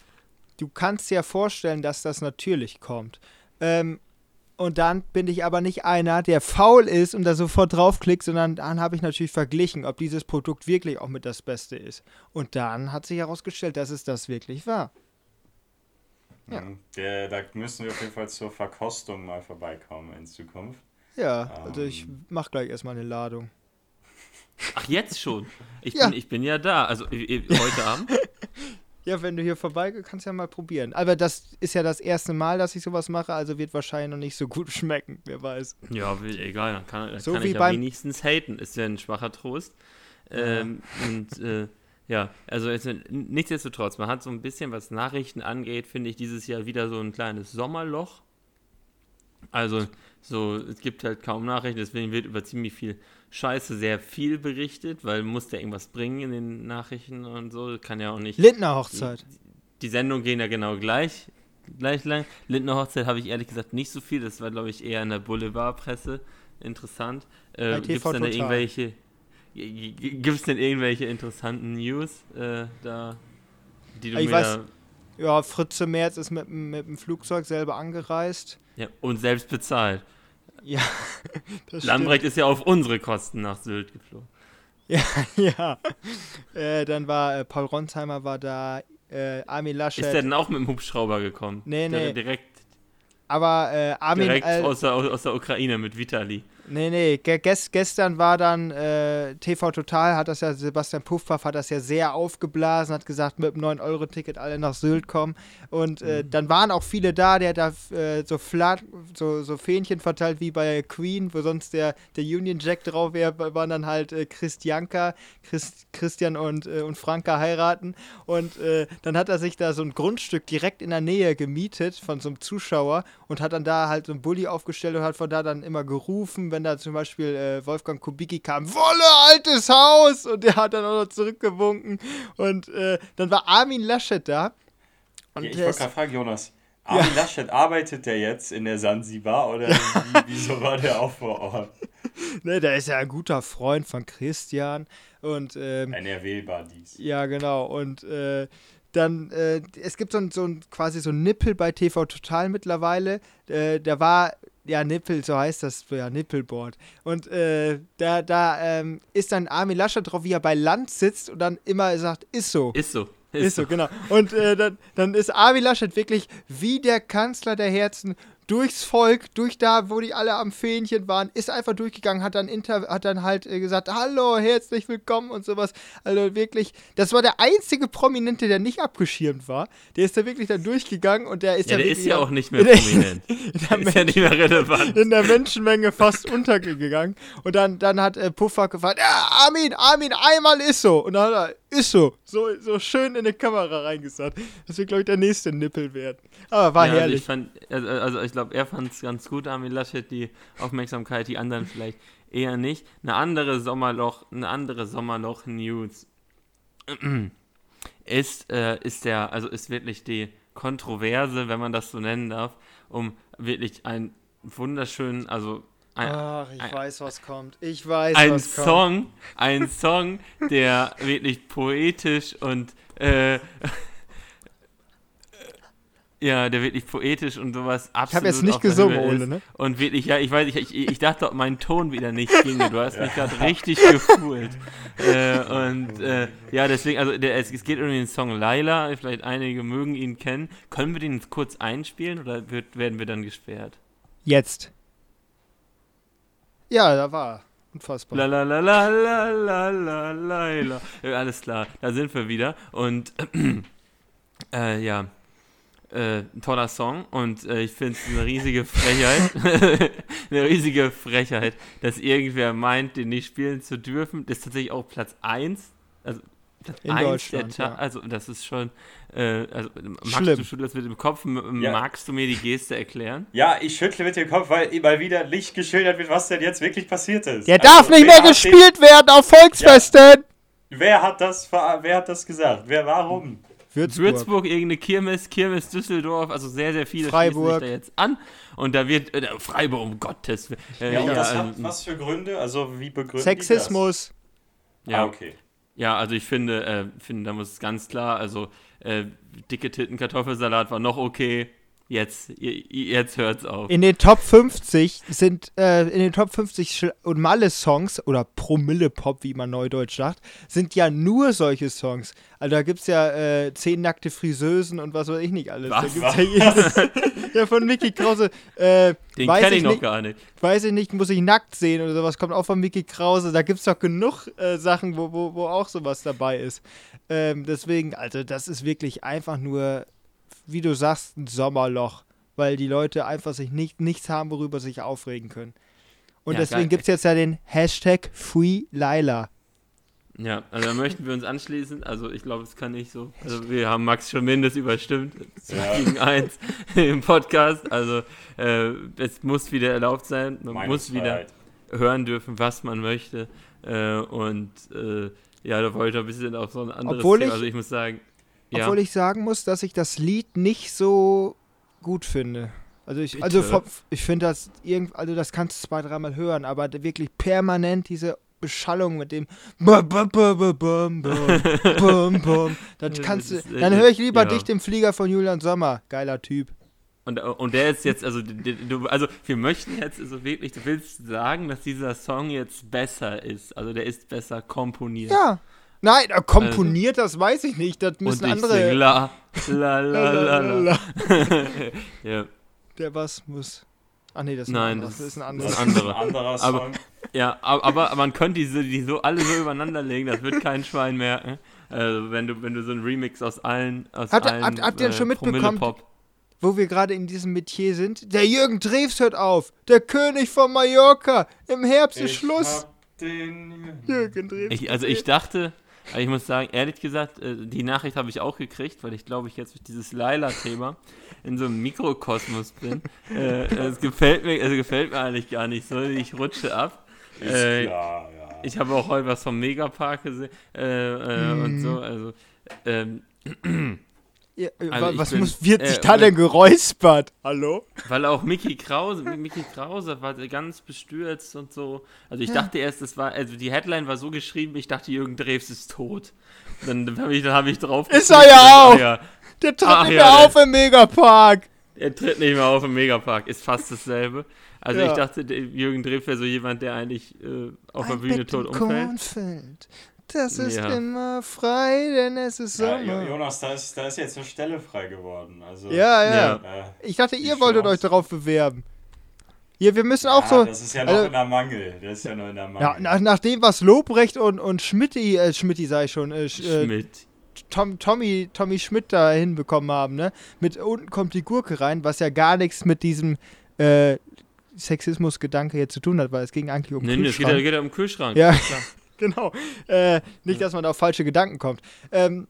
Du kannst dir vorstellen, dass das natürlich kommt. Ähm, und dann bin ich aber nicht einer, der faul ist und da sofort draufklickt, sondern dann habe ich natürlich verglichen, ob dieses Produkt wirklich auch mit das Beste ist. Und dann hat sich herausgestellt, dass es das wirklich war. Ja. Der, da müssen wir auf jeden Fall zur Verkostung mal vorbeikommen in Zukunft. Ja, also ich ähm. mach gleich erstmal eine Ladung. Ach, jetzt schon? Ich, ja. bin, ich bin ja da, also heute Abend. Ja, wenn du hier vorbeigehst, kannst du ja mal probieren. Aber das ist ja das erste Mal, dass ich sowas mache, also wird wahrscheinlich noch nicht so gut schmecken, wer weiß. Ja, egal, dann kann, dann so kann ich ja wenigstens haten, ist ja ein schwacher Trost. Ähm, und äh, ja, also jetzt, nichtsdestotrotz, man hat so ein bisschen, was Nachrichten angeht, finde ich dieses Jahr wieder so ein kleines Sommerloch. Also so, es gibt halt kaum Nachrichten, deswegen wird über ziemlich viel Scheiße sehr viel berichtet, weil muss der irgendwas bringen in den Nachrichten und so. Kann ja auch nicht. Lindner Hochzeit. Die, die Sendungen gehen ja genau gleich, gleich lang. Lindner Hochzeit habe ich ehrlich gesagt nicht so viel. Das war, glaube ich, eher in der Boulevardpresse interessant. Äh, Gibt es denn da irgendwelche. Gibt es denn irgendwelche interessanten News äh, da, die du ich mir weiß, Ja, Fritze Merz ist mit, mit dem Flugzeug selber angereist. Ja, und selbst bezahlt. Ja, das Lambrecht ist ja auf unsere Kosten nach Sylt geflogen. Ja, ja. Äh, dann war äh, Paul Ronsheimer war da, äh, Armin Laschet. Ist der denn auch mit dem Hubschrauber gekommen? Nee, nee. direkt. Aber äh, Armin. Direkt aus, der, aus der Ukraine mit Vitali. Nee, nee, gest, gestern war dann äh, TV Total, hat das ja, Sebastian Puffpaff hat das ja sehr aufgeblasen, hat gesagt, mit dem 9-Euro-Ticket alle nach Sylt kommen. Und äh, mhm. dann waren auch viele da, der hat da äh, so, Flat, so, so Fähnchen verteilt wie bei Queen, wo sonst der, der Union Jack drauf wäre, waren dann halt äh, Christianka, Christ, Christian und, äh, und Franka heiraten. Und äh, dann hat er sich da so ein Grundstück direkt in der Nähe gemietet von so einem Zuschauer und hat dann da halt so ein Bulli aufgestellt und hat von da dann immer gerufen, wenn da zum Beispiel äh, Wolfgang Kubicki kam, Wolle, altes Haus! Und der hat dann auch noch zurückgewunken. Und äh, dann war Armin Laschet da. Und ja, ich wollte gerade fragen, Jonas. Armin ja. Laschet, arbeitet der jetzt in der Sansibar oder wieso war der auch vor Ort? Ne, der ist ja ein guter Freund von Christian und ähm, NRW-Buddies. Ja, genau. Und äh, dann, äh, es gibt so ein, so ein quasi so ein Nippel bei TV Total mittlerweile. Äh, der war ja, Nippel, so heißt das, ja, Nippelboard. Und äh, da, da ähm, ist dann Armin Laschet drauf, wie er bei Land sitzt und dann immer sagt, ist so. Ist so. Ist, ist so. so, genau. Und äh, dann, dann ist Armin Laschet wirklich wie der Kanzler der Herzen durchs Volk, durch da, wo die alle am Fähnchen waren, ist einfach durchgegangen, hat dann, inter, hat dann halt äh, gesagt, hallo, herzlich willkommen und sowas. Also wirklich, das war der einzige Prominente, der nicht abgeschirmt war. Der ist da wirklich dann durchgegangen und der ist ja, der ist ja auch nicht mehr prominent. der ist ja nicht mehr relevant. In der Menschenmenge fast untergegangen. Und dann, dann hat äh, Puffer gefragt, ja, Armin, Armin, einmal ist so. Und dann hat er, ist so, so, so schön in die Kamera reingesagt. Das wird, glaube ich, der nächste Nippel werden. Aber war ja, herrlich. Also ich, fand, also, also ich glaube, er fand es ganz gut, Armin Laschet, die Aufmerksamkeit, die anderen vielleicht eher nicht. Eine andere Sommerloch, eine andere Sommerloch-News ist, äh, ist der, also ist wirklich die Kontroverse, wenn man das so nennen darf, um wirklich einen wunderschönen, also ein, Ach, ich ein, weiß, was kommt. Ich weiß, ein was Song, kommt. Ein Song, der wirklich poetisch und äh, ja, der wirklich poetisch und sowas absolut. Ich habe jetzt nicht gesungen, Ole, ne? Und wirklich, ja, ich weiß, ich, ich, ich dachte, ob mein Ton wieder nicht ginge. Du hast mich gerade richtig gefühlt. äh, und äh, ja, deswegen, also der, es, es, geht um den Song Laila. Vielleicht einige mögen ihn kennen. Können wir den kurz einspielen oder wird, werden wir dann gesperrt? Jetzt. Ja, da war Unfassbar. La la la la la la la la la. Alles klar, da sind wir wieder. Und äh, ja, äh, ein toller Song und äh, ich finde es eine riesige Frechheit, eine riesige Frechheit, dass irgendwer meint, den nicht spielen zu dürfen. Das ist tatsächlich auch Platz 1, also In 1 der ja. also das ist schon, äh, also magst Schlimm. du schüttelst mit dem Kopf, ja. magst du mir die Geste erklären? Ja, ich schüttle mit dem Kopf, weil mal wieder Licht geschildert wird, was denn jetzt wirklich passiert ist. Der also, darf nicht mehr gespielt werden auf Volksfesten! Ja. Wer hat das, wer hat das gesagt? Wer, warum? Würzburg. Würzburg, irgendeine Kirmes, Kirmes Düsseldorf, also sehr, sehr viele Freiburg. da jetzt an. Und da wird, äh, Freiburg, um Gottes Willen. Äh, ja, und das hat ähm, was für Gründe? Also wie begründet Sexismus. Ja, ah, okay. Ja, also ich finde, äh, finde, da muss es ganz klar, also äh, dicke Titten Kartoffelsalat war noch okay. Jetzt, jetzt hört's auf. In den Top 50 sind, äh, in den Top 50 und Malle-Songs oder Promille-Pop, wie man neudeutsch sagt, sind ja nur solche Songs. Also da gibt's ja äh, zehn nackte Friseusen und was weiß ich nicht alles. Was? Da gibt's ja, ja, von Mickey Krause. Äh, Den kenne ich noch nicht, gar nicht. Weiß ich nicht, muss ich nackt sehen oder sowas. Kommt auch von Mickey Krause. Da gibt's doch genug äh, Sachen, wo, wo, wo auch sowas dabei ist. Ähm, deswegen, also das ist wirklich einfach nur wie du sagst, ein Sommerloch, weil die Leute einfach sich nicht, nichts haben, worüber sie sich aufregen können. Und ja, deswegen gibt es jetzt ja den Hashtag FreeLila. Ja, also da möchten wir uns anschließen. Also ich glaube, es kann nicht so. Also wir haben Max schon mindestens überstimmt. Ja. Gegen eins im Podcast. Also äh, es muss wieder erlaubt sein. Man Meine muss wieder hören dürfen, was man möchte. Äh, und äh, ja, da wollte ich ein bisschen auf so ein anderes Obwohl Thema. Also ich muss sagen, ja. Obwohl ich sagen muss, dass ich das Lied nicht so gut finde. Also ich, also ich finde das irgend, also das kannst du zwei, dreimal hören, aber wirklich permanent diese Beschallung mit dem dann kannst du, dann höre ich lieber ja. dich im Flieger von Julian Sommer, geiler Typ. Und, und der ist jetzt, also, du, also wir möchten jetzt also wirklich, du willst sagen, dass dieser Song jetzt besser ist. Also der ist besser komponiert. Ja, Nein, er komponiert, das weiß ich nicht. Das müssen andere. Sing la, la, la, la, la. ja. Der was muss. Ach nee, das ist Nein, ein das, das ist ein anderer. Das ist ein anderer. anderer Song. Aber, ja, aber, aber man könnte diese, die so alle so übereinander legen, das wird kein Schwein merken. Also wenn du, wenn du so einen Remix aus allen, aus Hat, allen habt, habt ihr äh, schon mitbekommen, wo wir gerade in diesem Metier sind? Der Jürgen Drews hört auf. Der König von Mallorca. Im Herbst ist Schluss. Den Jürgen Drews. Ich, also ich dachte, aber ich muss sagen, ehrlich gesagt, äh, die Nachricht habe ich auch gekriegt, weil ich glaube, ich jetzt durch dieses Laila-Thema in so einem Mikrokosmos bin. äh, es gefällt mir, also gefällt mir eigentlich gar nicht so. Ich rutsche ab. Ist äh, klar, ja. Ich habe auch heute was vom Megapark gesehen äh, äh hm. und so. Also, ähm, ja, äh, also was bin, muss, wird äh, sich da denn geräuspert? Hallo? Weil auch Mickey Krause, Mickey Krause war ganz bestürzt und so. Also ich ja. dachte erst, das war, also die Headline war so geschrieben, ich dachte, Jürgen Drews ist tot. Dann habe ich, hab ich drauf. Ist er ja auch! Ja. Der tritt Ach, nicht mehr auf im Megapark! Er tritt nicht mehr auf im Megapark, ist fast dasselbe. Also ich dachte, Jürgen Drews wäre so jemand, der eigentlich äh, auf der Bühne tot umfällt. Das ist ja. immer frei, denn es ist Sommer. Ja, Jonas, da ist, da ist jetzt eine Stelle frei geworden. Also, ja, ja. Äh, ich dachte, ihr wolltet euch darauf bewerben. Hier, wir müssen auch so. Das ist ja noch also, in der Mangel. Das ist ja noch in der Mangel. Ja, nach, nach dem, was Lobrecht und, und Schmidti, äh, Schmidti sei schon, äh, äh, Schmidt. Tom, Tommy, Tommy Schmidt da hinbekommen haben, ne? Mit unten kommt die Gurke rein, was ja gar nichts mit diesem äh, Sexismus-Gedanke jetzt zu tun hat, weil es ging eigentlich um nee, Kühlschrank. Nee, es geht ja um Kühlschrank. Ja. genau. Äh, nicht, dass man da auf falsche Gedanken kommt. Ähm,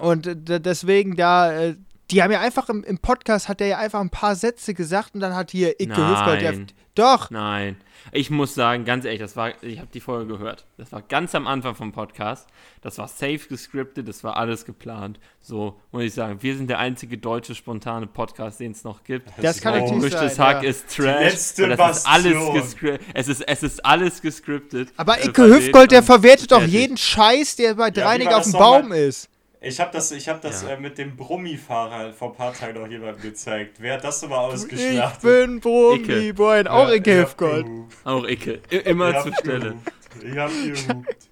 und deswegen da, äh, die haben ja einfach im, im, Podcast, hat er ja einfach ein paar Sätze gesagt und dann hat hier Icke Hüfgold, ja, doch. Nein. Ich muss sagen, ganz ehrlich, das war, ich habe die Folge gehört. Das war ganz am Anfang vom Podcast. Das war safe gescriptet, das war alles geplant. So muss ich sagen, wir sind der einzige deutsche spontane Podcast, den es noch gibt. Das, kann natürlich sein. Hack ja. ist Trash. Die das ist alles es ist es ist alles gescriptet. Aber äh, Icke Hüftgold, der verwertet doch jeden Scheiß, der bei Dreinig ja, auf dem Baum ist. Ich habe das, ich hab das ja. äh, mit dem Brummifahrer vor ein paar Tagen noch jemandem gezeigt. Wer hat das so mal ausgeschlachtet? Ich bin Brummi-Boy, auch ja, Icke Hüftgold. Auch Icke, immer zur Stelle. Ich hab gehupt.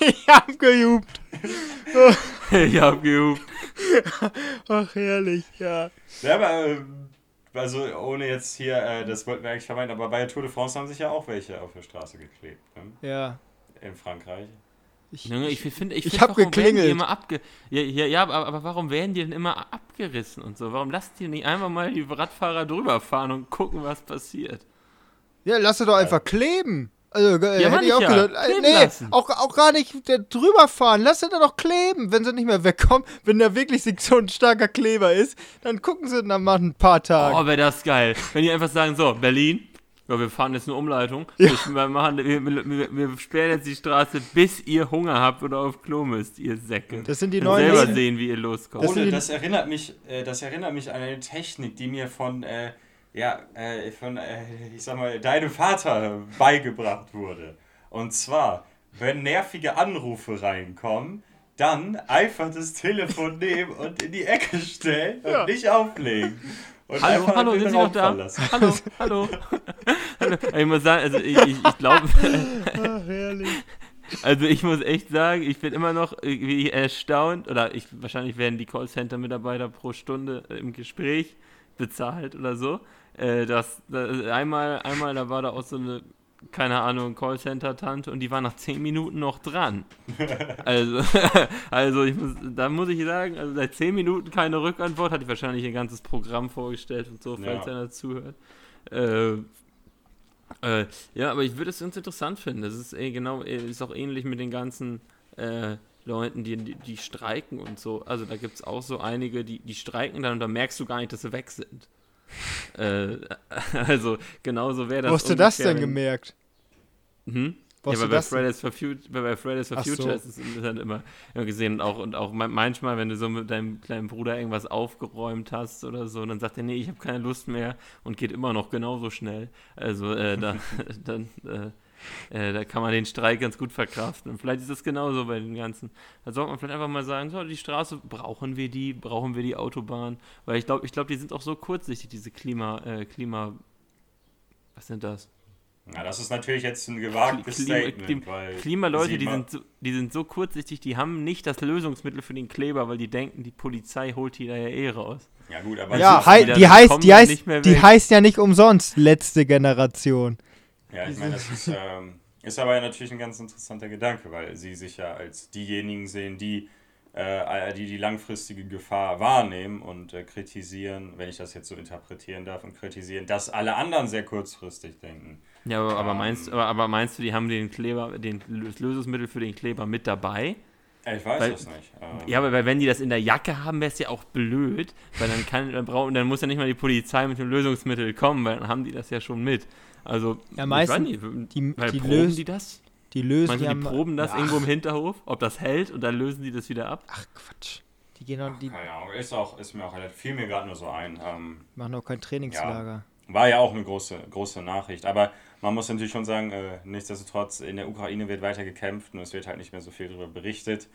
ich hab gehupt. ich hab gehupt. Ach, herrlich, ja. Ja, aber, ähm, also ohne jetzt hier, äh, das wollten wir eigentlich vermeiden, aber bei der Tour de France haben sich ja auch welche auf der Straße geklebt. Ne? Ja. In Frankreich. Ich, ich finde, ich, ich, ich habe geklingelt. Immer abge ja, ja, ja aber, aber, warum werden die denn immer abgerissen und so? Warum lasst ihr nicht einfach mal die Radfahrer drüber fahren und gucken, was passiert? Ja, lass sie doch einfach kleben. Also, äh, ja, hätte ich auch ja. gesagt. Äh, nee, auch, auch gar nicht drüber fahren. Lass sie da doch kleben, wenn sie nicht mehr wegkommen. Wenn da wirklich so ein starker Kleber ist, dann gucken sie dann mal ein paar Tage. Oh, wäre das geil. Wenn die einfach sagen, so, Berlin, ja, wir fahren jetzt eine Umleitung. Ja. Wir, machen, wir, wir, wir, sperren jetzt die Straße, bis ihr Hunger habt oder auf Klo müsst, ihr Säcke. Das sind die Und neuen. selber sehen, wie ihr loskommt. Ohne, das erinnert mich, äh, das erinnert mich an eine Technik, die mir von, äh, ja, äh, von, äh, ich sag mal, deinem Vater beigebracht wurde. Und zwar, wenn nervige Anrufe reinkommen, dann einfach das Telefon nehmen und in die Ecke stellen und ja. nicht auflegen. hallo, hallo, sind Sie noch da? Hallo, hallo. Ich muss sagen, also ich, ich, ich glaube. Ach, herrlich. Also ich muss echt sagen, ich bin immer noch irgendwie erstaunt, oder ich, wahrscheinlich werden die Callcenter-Mitarbeiter pro Stunde im Gespräch bezahlt oder so. Äh, das, das, einmal, einmal, da war da auch so eine, keine Ahnung, Callcenter-Tante und die war nach 10 Minuten noch dran. also, also ich muss, da muss ich sagen, also seit 10 Minuten keine Rückantwort, hatte ich wahrscheinlich ein ganzes Programm vorgestellt und so, falls ja. einer zuhört. Äh, äh, ja, aber ich würde es ganz interessant finden. Das ist eh genau, eh, ist auch ähnlich mit den ganzen äh, Leuten, die, die, die, streiken und so. Also da gibt es auch so einige, die, die streiken dann und da merkst du gar nicht, dass sie weg sind. äh, also genauso wäre das. Wo hast du das denn gemerkt? Hm? Ja, weil bei Fridays, for Future, bei Fridays for Future so. ist es dann immer, immer gesehen und auch, und auch manchmal, wenn du so mit deinem kleinen Bruder irgendwas aufgeräumt hast oder so, dann sagt er, nee, ich habe keine Lust mehr und geht immer noch genauso schnell. Also äh, da, dann, äh, äh, da kann man den Streik ganz gut verkraften. Und vielleicht ist das genauso bei den ganzen. Da sollte man vielleicht einfach mal sagen, so, die Straße, brauchen wir die? Brauchen wir die Autobahn? Weil ich glaube, ich glaube, die sind auch so kurzsichtig, diese Klima, äh, Klima, was sind das? Na, das ist natürlich jetzt ein gewagtes Klima, Statement. Weil Klimaleute, die sind, so, die sind so kurzsichtig, die haben nicht das Lösungsmittel für den Kleber, weil die denken, die Polizei holt die da ja eh raus. Ja gut, aber ja, hei die, heißt, die, heißt, die heißt ja nicht umsonst letzte Generation. Ja, ich meine, das ist, ähm, ist aber natürlich ein ganz interessanter Gedanke, weil sie sich ja als diejenigen sehen, die die die langfristige Gefahr wahrnehmen und äh, kritisieren, wenn ich das jetzt so interpretieren darf, und kritisieren, dass alle anderen sehr kurzfristig denken. Ja, aber, aber meinst, aber, aber, meinst du, die haben den Kleber, den Lösungsmittel für den Kleber mit dabei? Ich weiß weil, das nicht. Ähm, ja, aber weil wenn die das in der Jacke haben, wäre es ja auch blöd, weil dann kann, dann, brauchen, dann muss ja nicht mal die Polizei mit dem Lösungsmittel kommen, weil dann haben die das ja schon mit. Also, ja, meistens, die, weil die proben lösen, die das? Die lösen Meinst die, die proben das ja, irgendwo im Hinterhof, ob das hält und dann lösen die das wieder ab? Ach Quatsch. Die gehen auch, die Keine Ahnung, ist, auch, ist mir auch relativ, fiel mir gerade nur so ein. Ähm, machen auch kein Trainingslager. Ja, war ja auch eine große, große Nachricht. Aber man muss natürlich schon sagen, äh, nichtsdestotrotz, in der Ukraine wird weiter gekämpft und es wird halt nicht mehr so viel darüber berichtet.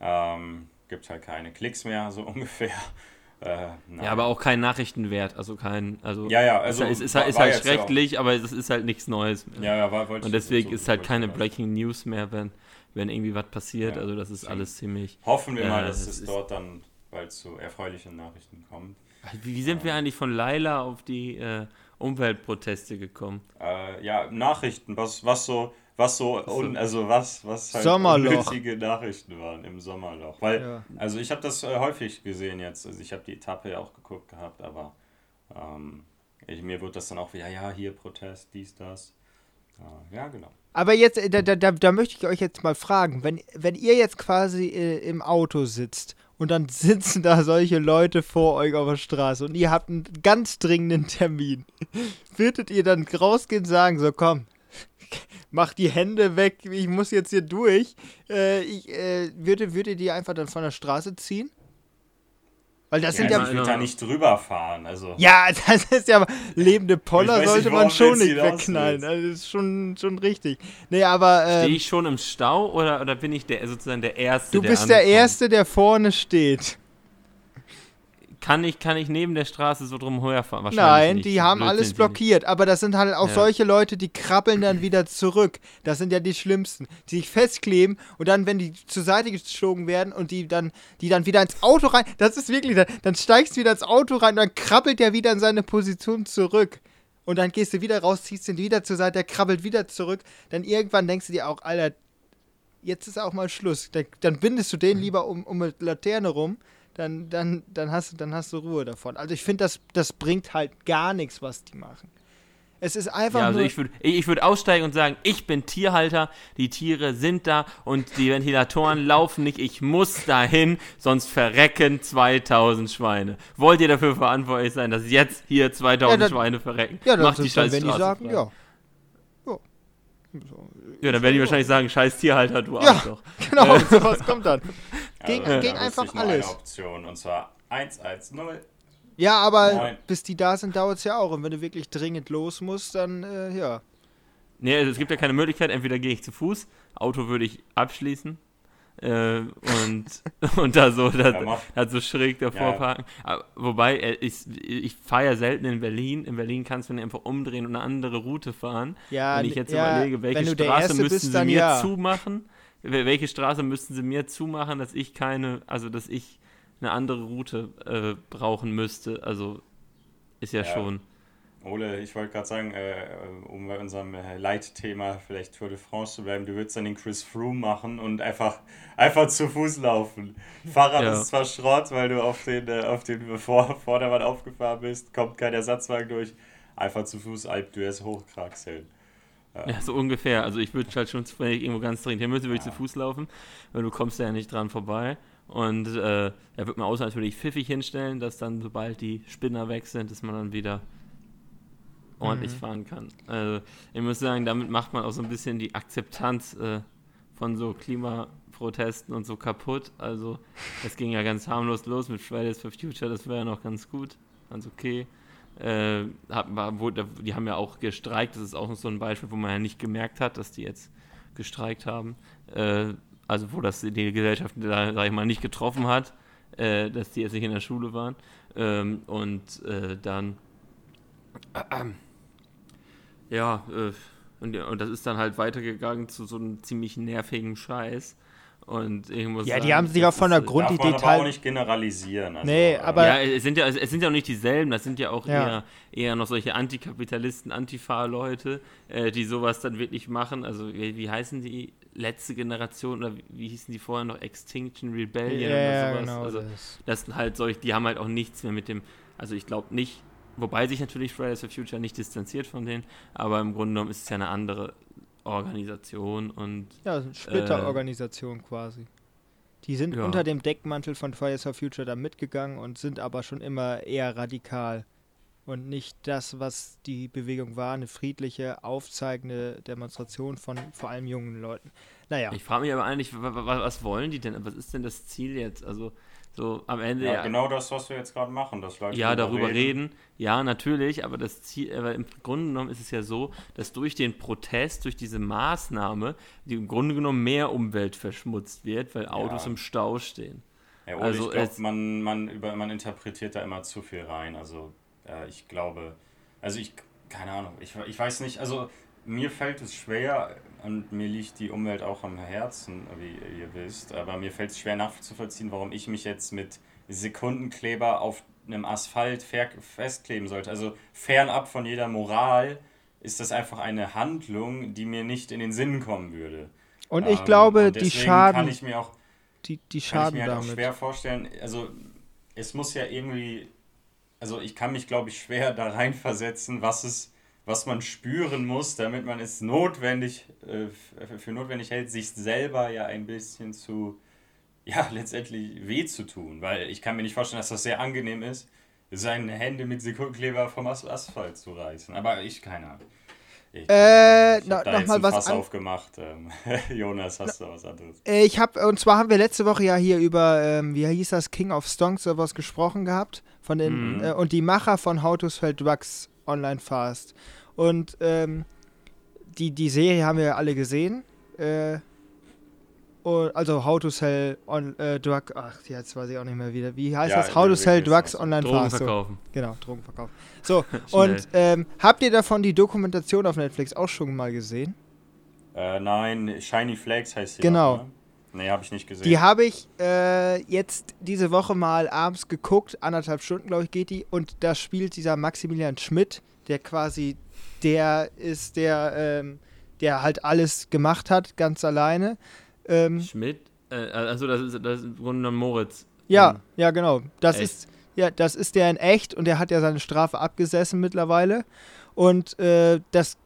Ähm, gibt halt keine Klicks mehr, so ungefähr. Äh, ja, aber auch kein Nachrichtenwert, also kein, also ja, ja, also es ist, ist, ist halt schrecklich, aber es ist halt nichts Neues. Mehr. Ja, ja, war, Und deswegen so, ist halt keine Breaking News mehr, wenn, wenn irgendwie was passiert. Also das ist alles ziemlich. Hoffen wir mal, äh, dass es dort dann bald zu erfreulichen Nachrichten kommt. Wie, wie sind ähm, wir eigentlich von Laila auf die äh, Umweltproteste gekommen? Äh, ja, Nachrichten, was, was so was so, un, also was, was halt Sommerloch. unnötige Nachrichten waren im Sommerloch. Weil, ja. also ich habe das äh, häufig gesehen jetzt, also ich habe die Etappe ja auch geguckt gehabt, aber ähm, ich, mir wird das dann auch wieder, ja, hier Protest, dies, das. Äh, ja, genau. Aber jetzt, äh, da, da, da möchte ich euch jetzt mal fragen, wenn, wenn ihr jetzt quasi äh, im Auto sitzt und dann sitzen da solche Leute vor euch auf der Straße und ihr habt einen ganz dringenden Termin, würdet ihr dann rausgehen und sagen, so komm, mach die Hände weg, ich muss jetzt hier durch. Äh, ich, äh, würde, würde die einfach dann von der Straße ziehen? Weil das ja, sind ja. Ich würde da nicht drüber fahren. Also. Ja, das ist ja. Lebende Poller sollte nicht, man schon nicht wegknallen. Also das ist schon, schon richtig. Nee, aber. Ähm, Stehe ich schon im Stau oder, oder bin ich der, sozusagen der Erste? Du bist der, der Erste, der vorne steht. Kann ich, kann ich neben der Straße so drum herfahren? Nein, nicht. die haben Blödsinn alles blockiert. Aber das sind halt auch ja. solche Leute, die krabbeln dann wieder zurück. Das sind ja die schlimmsten. Die sich festkleben und dann, wenn die zur Seite geschlagen werden und die dann, die dann wieder ins Auto rein. Das ist wirklich, dann steigst du wieder ins Auto rein und dann krabbelt der wieder in seine Position zurück. Und dann gehst du wieder raus, ziehst ihn wieder zur Seite, der krabbelt wieder zurück. Dann irgendwann denkst du dir auch, Alter, jetzt ist auch mal Schluss. Dann, dann bindest du den mhm. lieber um, um eine Laterne rum dann, dann, dann, hast, dann hast du Ruhe davon. Also ich finde, das, das bringt halt gar nichts, was die machen. Es ist einfach ja, also nur ich würde ich würd aussteigen und sagen, ich bin Tierhalter, die Tiere sind da und die Ventilatoren laufen nicht, ich muss dahin, sonst verrecken 2000 Schweine. Wollt ihr dafür verantwortlich sein, dass jetzt hier 2000 ja, dann, Schweine verrecken? Ja, das Macht die dann, wenn die sagen, ja. Ja, dann werden die wahrscheinlich sagen, scheiß Tierhalter, du ja, Arschloch. Genau, sowas kommt dann. Ging, also, ging einfach alles. Eine Option, und zwar 110. Ja, aber Nein. bis die da sind, dauert es ja auch. Und wenn du wirklich dringend los musst, dann äh, ja. Nee, also es gibt ja keine Möglichkeit. Entweder gehe ich zu Fuß, Auto würde ich abschließen. Äh, und, und da so, da, da so schräg davor ja. parken. Aber, wobei, äh, ich, ich fahre ja selten in Berlin. In Berlin kannst du einfach umdrehen und eine andere Route fahren. Ja, Wenn ich jetzt ja, überlege, welche Straße müssten bist, sie mir ja. zumachen, welche Straße müssten sie mir zumachen, dass ich keine, also dass ich eine andere Route äh, brauchen müsste. Also ist ja, ja. schon. Ole, ich wollte gerade sagen, äh, um bei unserem äh, Leitthema vielleicht Tour de France zu bleiben, du würdest dann den Chris Froome machen und einfach, einfach zu Fuß laufen. Fahrrad ja. ist zwar Schrott, weil du auf den, äh, auf den Vor Vordermann aufgefahren bist, kommt kein Ersatzwagen durch, einfach zu Fuß Alp d'Huez hochkraxeln. Ja. ja, so ungefähr. Also ich würde halt schon, wenn ich irgendwo ganz dringend hin müsste, würde ich zu Fuß laufen, weil du kommst ja nicht dran vorbei. Und äh, er wird mir außer natürlich pfiffig hinstellen, dass dann, sobald die Spinner weg sind, dass man dann wieder ordentlich mhm. fahren kann. Also ich muss sagen, damit macht man auch so ein bisschen die Akzeptanz äh, von so Klimaprotesten und so kaputt. Also es ging ja ganz harmlos los mit Fridays for Future, das wäre ja noch ganz gut, ganz okay. Äh, hat, wo, die haben ja auch gestreikt, das ist auch so ein Beispiel, wo man ja nicht gemerkt hat, dass die jetzt gestreikt haben. Äh, also wo das die Gesellschaft, da, sag ich mal, nicht getroffen hat, äh, dass die jetzt nicht in der Schule waren. Ähm, und äh, dann ja, äh, und, und das ist dann halt weitergegangen zu so einem ziemlich nervigen Scheiß. Und ich muss ja, sagen, die haben sich auch von der Grundidee teil. aber auch nicht generalisieren. Also, nee, aber. Ja, es sind ja, es sind ja auch nicht dieselben, das sind ja auch ja. Eher, eher noch solche Antikapitalisten, Antifa-Leute, äh, die sowas dann wirklich machen. Also, wie, wie, heißen die? Letzte Generation oder wie hießen die vorher noch? Extinction Rebellion ja, oder sowas. Genau also, das. das sind halt solche, die haben halt auch nichts mehr mit dem. Also, ich glaube nicht, Wobei sich natürlich Fridays for Future nicht distanziert von denen, aber im Grunde genommen ist es ja eine andere Organisation und. Ja, eine Splitterorganisation äh, quasi. Die sind ja. unter dem Deckmantel von Fridays for Future da mitgegangen und sind aber schon immer eher radikal. Und nicht das, was die Bewegung war, eine friedliche, aufzeigende Demonstration von vor allem jungen Leuten. Naja. Ich frage mich aber eigentlich, was wollen die denn? Was ist denn das Ziel jetzt? Also, so am Ende. Ja, ja genau das, was wir jetzt gerade machen, dass Leute Ja, darüber reden. reden. Ja, natürlich, aber das Ziel, aber im Grunde genommen ist es ja so, dass durch den Protest, durch diese Maßnahme, die im Grunde genommen mehr Umwelt verschmutzt wird, weil Autos ja. im Stau stehen. Ja, also ich glaube, man, man, man interpretiert da immer zu viel rein. Also äh, ich glaube, also ich, keine Ahnung, ich, ich weiß nicht, also mir fällt es schwer, und mir liegt die Umwelt auch am Herzen, wie ihr wisst, aber mir fällt es schwer nachzuvollziehen, warum ich mich jetzt mit Sekundenkleber auf einem Asphalt festkleben sollte. Also fernab von jeder Moral ist das einfach eine Handlung, die mir nicht in den Sinn kommen würde. Und ich ähm, glaube, und die Schaden. Kann ich mir auch, die, die Schaden kann ich mir halt auch schwer vorstellen. Also, es muss ja irgendwie. Also, ich kann mich, glaube ich, schwer da reinversetzen, was es was man spüren muss, damit man es notwendig äh, für notwendig hält, sich selber ja ein bisschen zu, ja, letztendlich weh zu tun. Weil ich kann mir nicht vorstellen, dass das sehr angenehm ist, seine Hände mit Sekundenkleber vom Asphalt zu reißen. Aber ich, keine Ahnung. Ich, äh, ich noch, noch mal was Fass aufgemacht. Ähm, Jonas, hast du was anderes? Äh, ich habe und zwar haben wir letzte Woche ja hier über ähm, wie hieß das King of Stonks oder was gesprochen gehabt von den mhm. äh, und die Macher von How to Spell Drugs Online Fast. Und ähm, die, die Serie haben wir ja alle gesehen. Äh, und, also How to Sell on, äh, Drug. Ach, jetzt weiß ich auch nicht mehr wieder. Wie heißt ja, das? How to Sell Drugs Online Drogen Fast. verkaufen. So, genau, Drogen verkaufen. So, und ähm, habt ihr davon die Dokumentation auf Netflix auch schon mal gesehen? Äh, nein, Shiny Flakes heißt sie. Genau. Auch, ne? Nee, habe ich nicht gesehen. Die habe ich äh, jetzt diese Woche mal abends geguckt, anderthalb Stunden, glaube ich, geht die. Und da spielt dieser Maximilian Schmidt, der quasi der ist der, ähm, der halt alles gemacht hat, ganz alleine. Ähm, Schmidt? Äh, also das ist, das ist im Grunde genommen Moritz. Ja, ähm, ja, genau. Das echt? ist, ja, das ist der in echt und der hat ja seine Strafe abgesessen mittlerweile. Und äh, das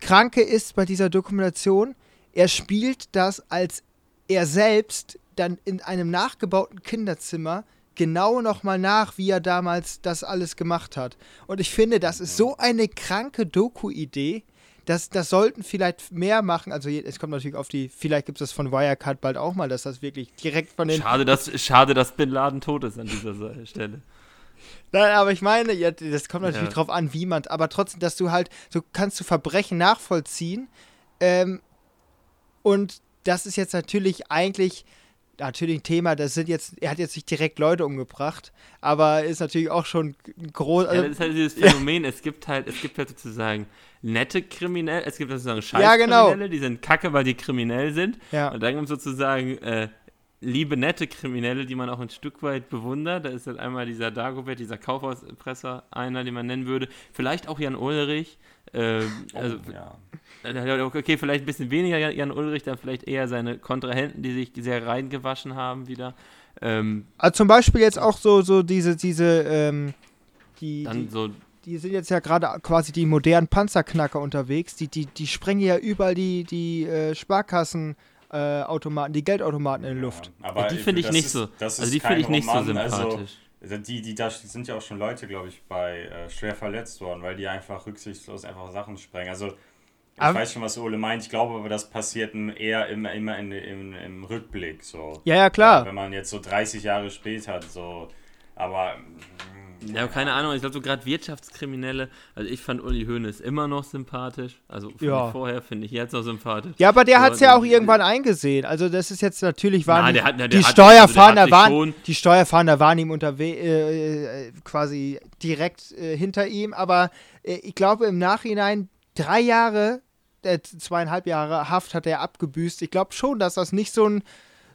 Kranke ist bei dieser Dokumentation, er spielt das als er selbst dann in einem nachgebauten Kinderzimmer genau nochmal nach, wie er damals das alles gemacht hat. Und ich finde, das ist so eine kranke Doku-Idee. Das, das sollten vielleicht mehr machen. Also es kommt natürlich auf die, vielleicht gibt es das von Wirecard bald auch mal, dass das wirklich direkt von den. Schade, dass, schade, dass Bin Laden tot ist an dieser Stelle. Nein, aber ich meine, ja, das kommt natürlich ja. drauf an, wie man, aber trotzdem, dass du halt, so kannst du Verbrechen nachvollziehen. Ähm, und das ist jetzt natürlich eigentlich natürlich ein Thema, das sind jetzt, er hat jetzt nicht direkt Leute umgebracht, aber ist natürlich auch schon groß. Also, ja, das ist halt dieses Phänomen, ja. es gibt halt, es gibt halt sozusagen nette Kriminelle, es gibt sozusagen scheiß ja, genau. Kriminelle, die sind kacke, weil die kriminell sind. Ja. Und dann gibt es sozusagen äh, liebe, nette Kriminelle, die man auch ein Stück weit bewundert. Da ist halt einmal dieser Dagobert, dieser Kaufhauspresser, einer, den man nennen würde. Vielleicht auch Jan Ulrich. Äh, oh, also, ja. Okay, vielleicht ein bisschen weniger Jan Ulrich, dann vielleicht eher seine Kontrahenten, die sich sehr reingewaschen haben wieder. Ähm, also zum Beispiel jetzt auch so, so diese, diese, ähm, die, die, so die sind jetzt ja gerade quasi die modernen Panzerknacker unterwegs. Die, die, die sprengen ja überall die, die äh, Sparkassen. Äh, Automaten, die Geldautomaten in die Luft. Ja, aber die finde ich nicht ist, so. also die finde ich nicht Roman, so also sympathisch. Also, die, die, da sind ja auch schon Leute, glaube ich, bei äh, schwer verletzt worden, weil die einfach rücksichtslos einfach Sachen sprengen. Also ich aber weiß schon, was Ole meint. Ich glaube aber, das passiert eher immer, immer in, im, im Rückblick. So. Ja, ja, klar. Wenn man jetzt so 30 Jahre später hat, so. Aber ja, keine Ahnung, ich glaube so gerade Wirtschaftskriminelle, also ich fand Uli Hoeneß immer noch sympathisch, also ja. vorher finde ich jetzt noch sympathisch. Ja, aber der hat es ja auch irgendwann eingesehen, also das ist jetzt natürlich, waren Na, die, hat, die, Steuerfahnder also waren, die Steuerfahnder waren ihm unterwegs, äh, äh, quasi direkt äh, hinter ihm, aber äh, ich glaube im Nachhinein drei Jahre, äh, zweieinhalb Jahre Haft hat er abgebüßt, ich glaube schon, dass das nicht so ein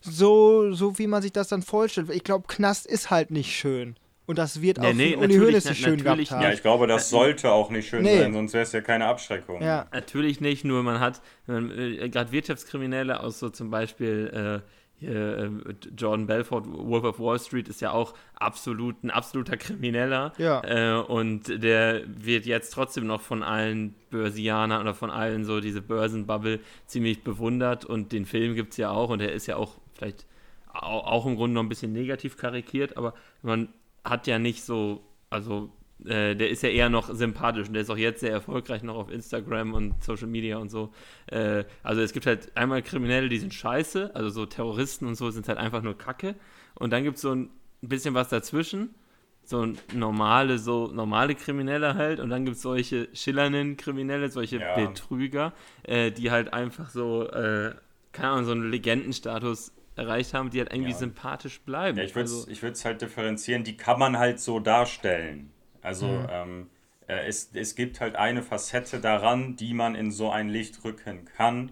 so, so wie man sich das dann vorstellt. Ich glaube, Knast ist halt nicht schön. Und das wird nee, auch nee, Uli Hoeneß nicht schön gehabt haben. Ja, ich glaube, das sollte auch nicht schön nee. sein, sonst wäre es ja keine Abschreckung. Ja. Natürlich nicht, nur man hat äh, gerade Wirtschaftskriminelle aus so zum Beispiel äh, äh, Jordan Belfort, Wolf of Wall Street ist ja auch absolut ein absoluter Krimineller. Ja. Äh, und der wird jetzt trotzdem noch von allen Börsianern oder von allen so diese Börsenbubble ziemlich bewundert. Und den Film gibt es ja auch und der ist ja auch vielleicht auch im Grunde noch ein bisschen negativ karikiert, aber man hat ja nicht so, also äh, der ist ja eher noch sympathisch und der ist auch jetzt sehr erfolgreich noch auf Instagram und Social Media und so. Äh, also es gibt halt einmal Kriminelle, die sind scheiße, also so Terroristen und so sind halt einfach nur Kacke. Und dann gibt es so ein bisschen was dazwischen, so normale, so normale Kriminelle halt. Und dann gibt es solche schillernden Kriminelle, solche ja. Betrüger, äh, die halt einfach so, äh, keine Ahnung, so einen Legendenstatus erreicht haben, die halt irgendwie ja. sympathisch bleiben. Ja, ich würde es also, halt differenzieren, die kann man halt so darstellen. Also mhm. ähm, äh, es, es gibt halt eine Facette daran, die man in so ein Licht rücken kann.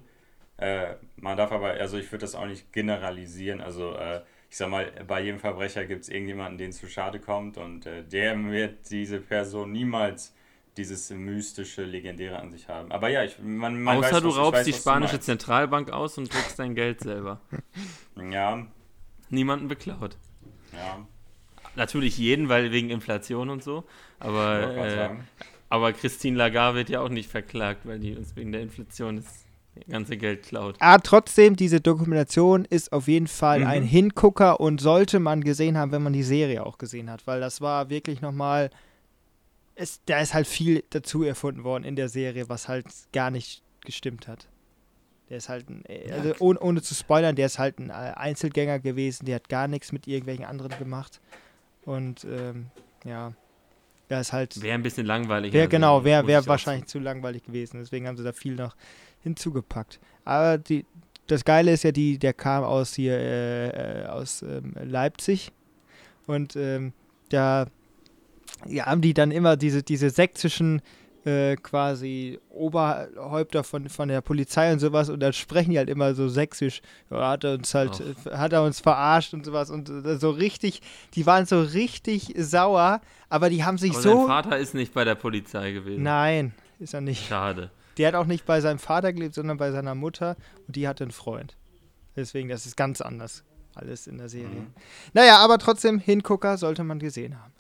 Äh, man darf aber, also ich würde das auch nicht generalisieren. Also äh, ich sag mal, bei jedem Verbrecher gibt es irgendjemanden, den zu schade kommt und äh, der wird diese Person niemals dieses mystische, legendäre an sich haben. Aber ja, ich, man, man Außer weiß, du raubst weiß, die spanische Zentralbank aus und druckst dein Geld selber. Ja. Niemanden beklaut. Ja. Natürlich jeden, weil wegen Inflation und so. Aber, äh, aber Christine Lagarde wird ja auch nicht verklagt, weil die uns wegen der Inflation das ganze Geld klaut. Ah, trotzdem, diese Dokumentation ist auf jeden Fall mhm. ein Hingucker und sollte man gesehen haben, wenn man die Serie auch gesehen hat, weil das war wirklich nochmal es, da ist halt viel dazu erfunden worden in der Serie, was halt gar nicht gestimmt hat. Der ist halt, ein, äh, also ohne, ohne zu spoilern, der ist halt ein äh, Einzelgänger gewesen, der hat gar nichts mit irgendwelchen anderen gemacht. Und ähm, ja, der ist halt. Wäre ein bisschen langweilig. Wär, also, genau, wäre wär wahrscheinlich zu langweilig gewesen. Deswegen haben sie da viel noch hinzugepackt. Aber die, das Geile ist ja, die, der kam aus hier, äh, äh aus ähm, Leipzig. Und ähm, da ja, haben die dann immer diese, diese sächsischen äh, quasi Oberhäupter von, von der Polizei und sowas und dann sprechen die halt immer so sächsisch. Ja, hat er uns halt, Ach. hat er uns verarscht und sowas und äh, so richtig, die waren so richtig sauer, aber die haben sich aber so. Sein Vater ist nicht bei der Polizei gewesen. Nein, ist er nicht. Schade. Der hat auch nicht bei seinem Vater gelebt, sondern bei seiner Mutter und die hatte einen Freund. Deswegen, das ist ganz anders. Alles in der Serie. Mhm. Naja, aber trotzdem, Hingucker sollte man gesehen haben.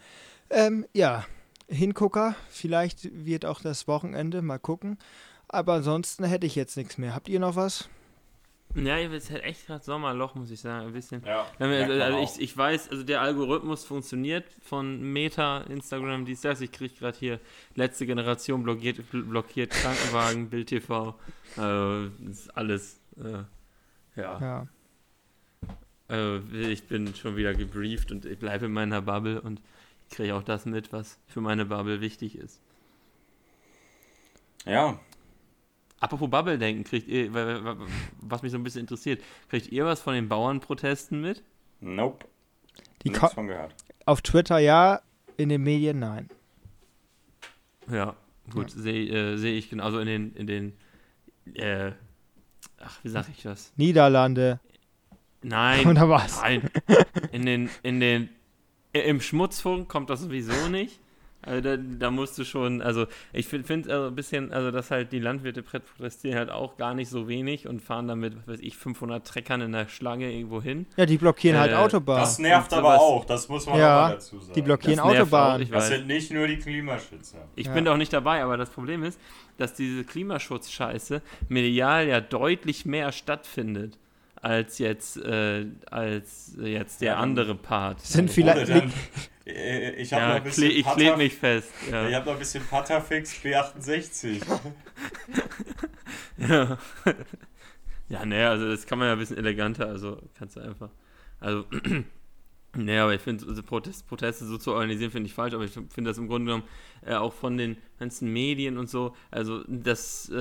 Ähm, ja, Hingucker. Vielleicht wird auch das Wochenende. Mal gucken. Aber ansonsten hätte ich jetzt nichts mehr. Habt ihr noch was? Ja, es ist halt echt gerade Sommerloch, muss ich sagen, ein bisschen. Ja, also, also ich, ich weiß, also der Algorithmus funktioniert von Meta, Instagram, dies, das. Ich kriege gerade hier letzte Generation blockiert, blockiert Krankenwagen, Bild TV. Äh, ist alles. Äh, ja. ja. Äh, ich bin schon wieder gebrieft und ich bleibe in meiner Bubble und kriege auch das mit, was für meine Bubble wichtig ist. Ja. Apropos Bubble denken, kriegt ihr, was mich so ein bisschen interessiert, kriegt ihr was von den Bauernprotesten mit? Nope. Die Nichts von gehört. Auf Twitter ja, in den Medien nein. Ja, gut, ja. sehe äh, seh ich genauso in den, in den, äh, ach, wie sag ich das? Niederlande. Nein. Oder was? Nein. In den, in den, im Schmutzfunk kommt das sowieso nicht. Also da, da, musst du schon, also ich finde find also ein bisschen, also dass halt die Landwirte protestieren halt auch gar nicht so wenig und fahren damit, was weiß ich, 500 Treckern in der Schlange irgendwo hin. Ja, die blockieren halt äh, halt Autobahnen. Das nervt aber auch, das muss man ja, auch dazu sagen. Die blockieren Autobahnen. Das sind nicht nur die Klimaschützer. Ich ja. bin auch nicht dabei, aber das Problem ist, dass diese Klimaschutzscheiße medial ja deutlich mehr stattfindet als jetzt, äh, als jetzt der ja, andere Part. Sind vielleicht. Dann, äh, ich habe ja, noch ein bisschen. ich klebe mich fest. Ja. Ich habe noch ein bisschen Patafix B68. ja. Ja, ne, also das kann man ja ein bisschen eleganter, also kannst du einfach. Also, ne, aber ich finde, also Protest, Proteste so zu organisieren, finde ich falsch, aber ich finde das im Grunde genommen äh, auch von den ganzen Medien und so, also das.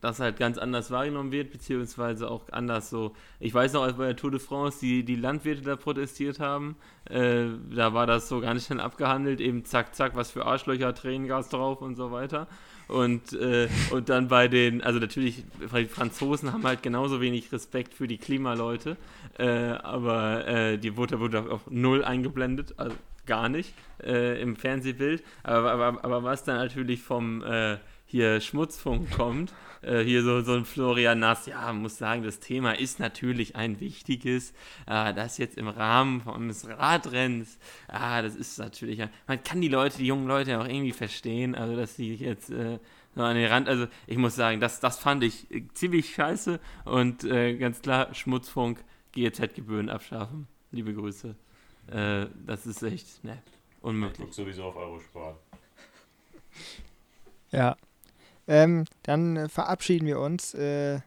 Das halt ganz anders wahrgenommen wird, beziehungsweise auch anders so. Ich weiß noch, als bei der Tour de France die, die Landwirte da protestiert haben, äh, da war das so ganz schnell abgehandelt, eben zack, zack, was für Arschlöcher, Tränengas drauf und so weiter. Und, äh, und dann bei den, also natürlich, die Franzosen haben halt genauso wenig Respekt für die Klimaleute, äh, aber äh, die wurde, wurde auch null eingeblendet, also gar nicht äh, im Fernsehbild. Aber, aber, aber was dann natürlich vom äh, hier Schmutzfunk kommt, äh, hier so, so ein Florian Nass, ja, muss sagen, das Thema ist natürlich ein wichtiges. Äh, das jetzt im Rahmen eines Radrenns, ah, das ist natürlich, man kann die Leute, die jungen Leute auch irgendwie verstehen, also dass sie jetzt äh, so an den Rand, also ich muss sagen, das, das fand ich äh, ziemlich scheiße und äh, ganz klar, Schmutzfunk, GEZ-Gebühren abschaffen. Liebe Grüße. Äh, das ist echt, ne, unmöglich. Ich guck sowieso auf Eurosport. Ja, ähm, dann äh, verabschieden wir uns. Äh,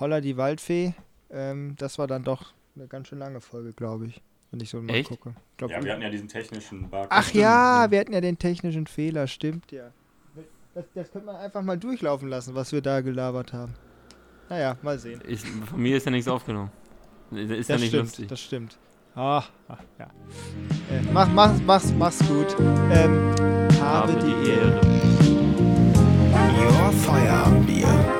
Holla die Waldfee. Ähm, das war dann doch eine ganz schön lange Folge, glaube ich. Wenn ich so mal Echt? gucke. Glaub, ja, wir hatten ja diesen technischen Bug. Ach ja, wir hatten ja den technischen Fehler, stimmt ja. Das, das könnte man einfach mal durchlaufen lassen, was wir da gelabert haben. Naja, mal sehen. Ich, von mir ist ja nichts aufgenommen. Ist das ja nicht stimmt, lustig. Das stimmt. Ah, ach, ja. Äh, mach, mach, mach's, mach's gut. Ähm, Your Feierabendbier.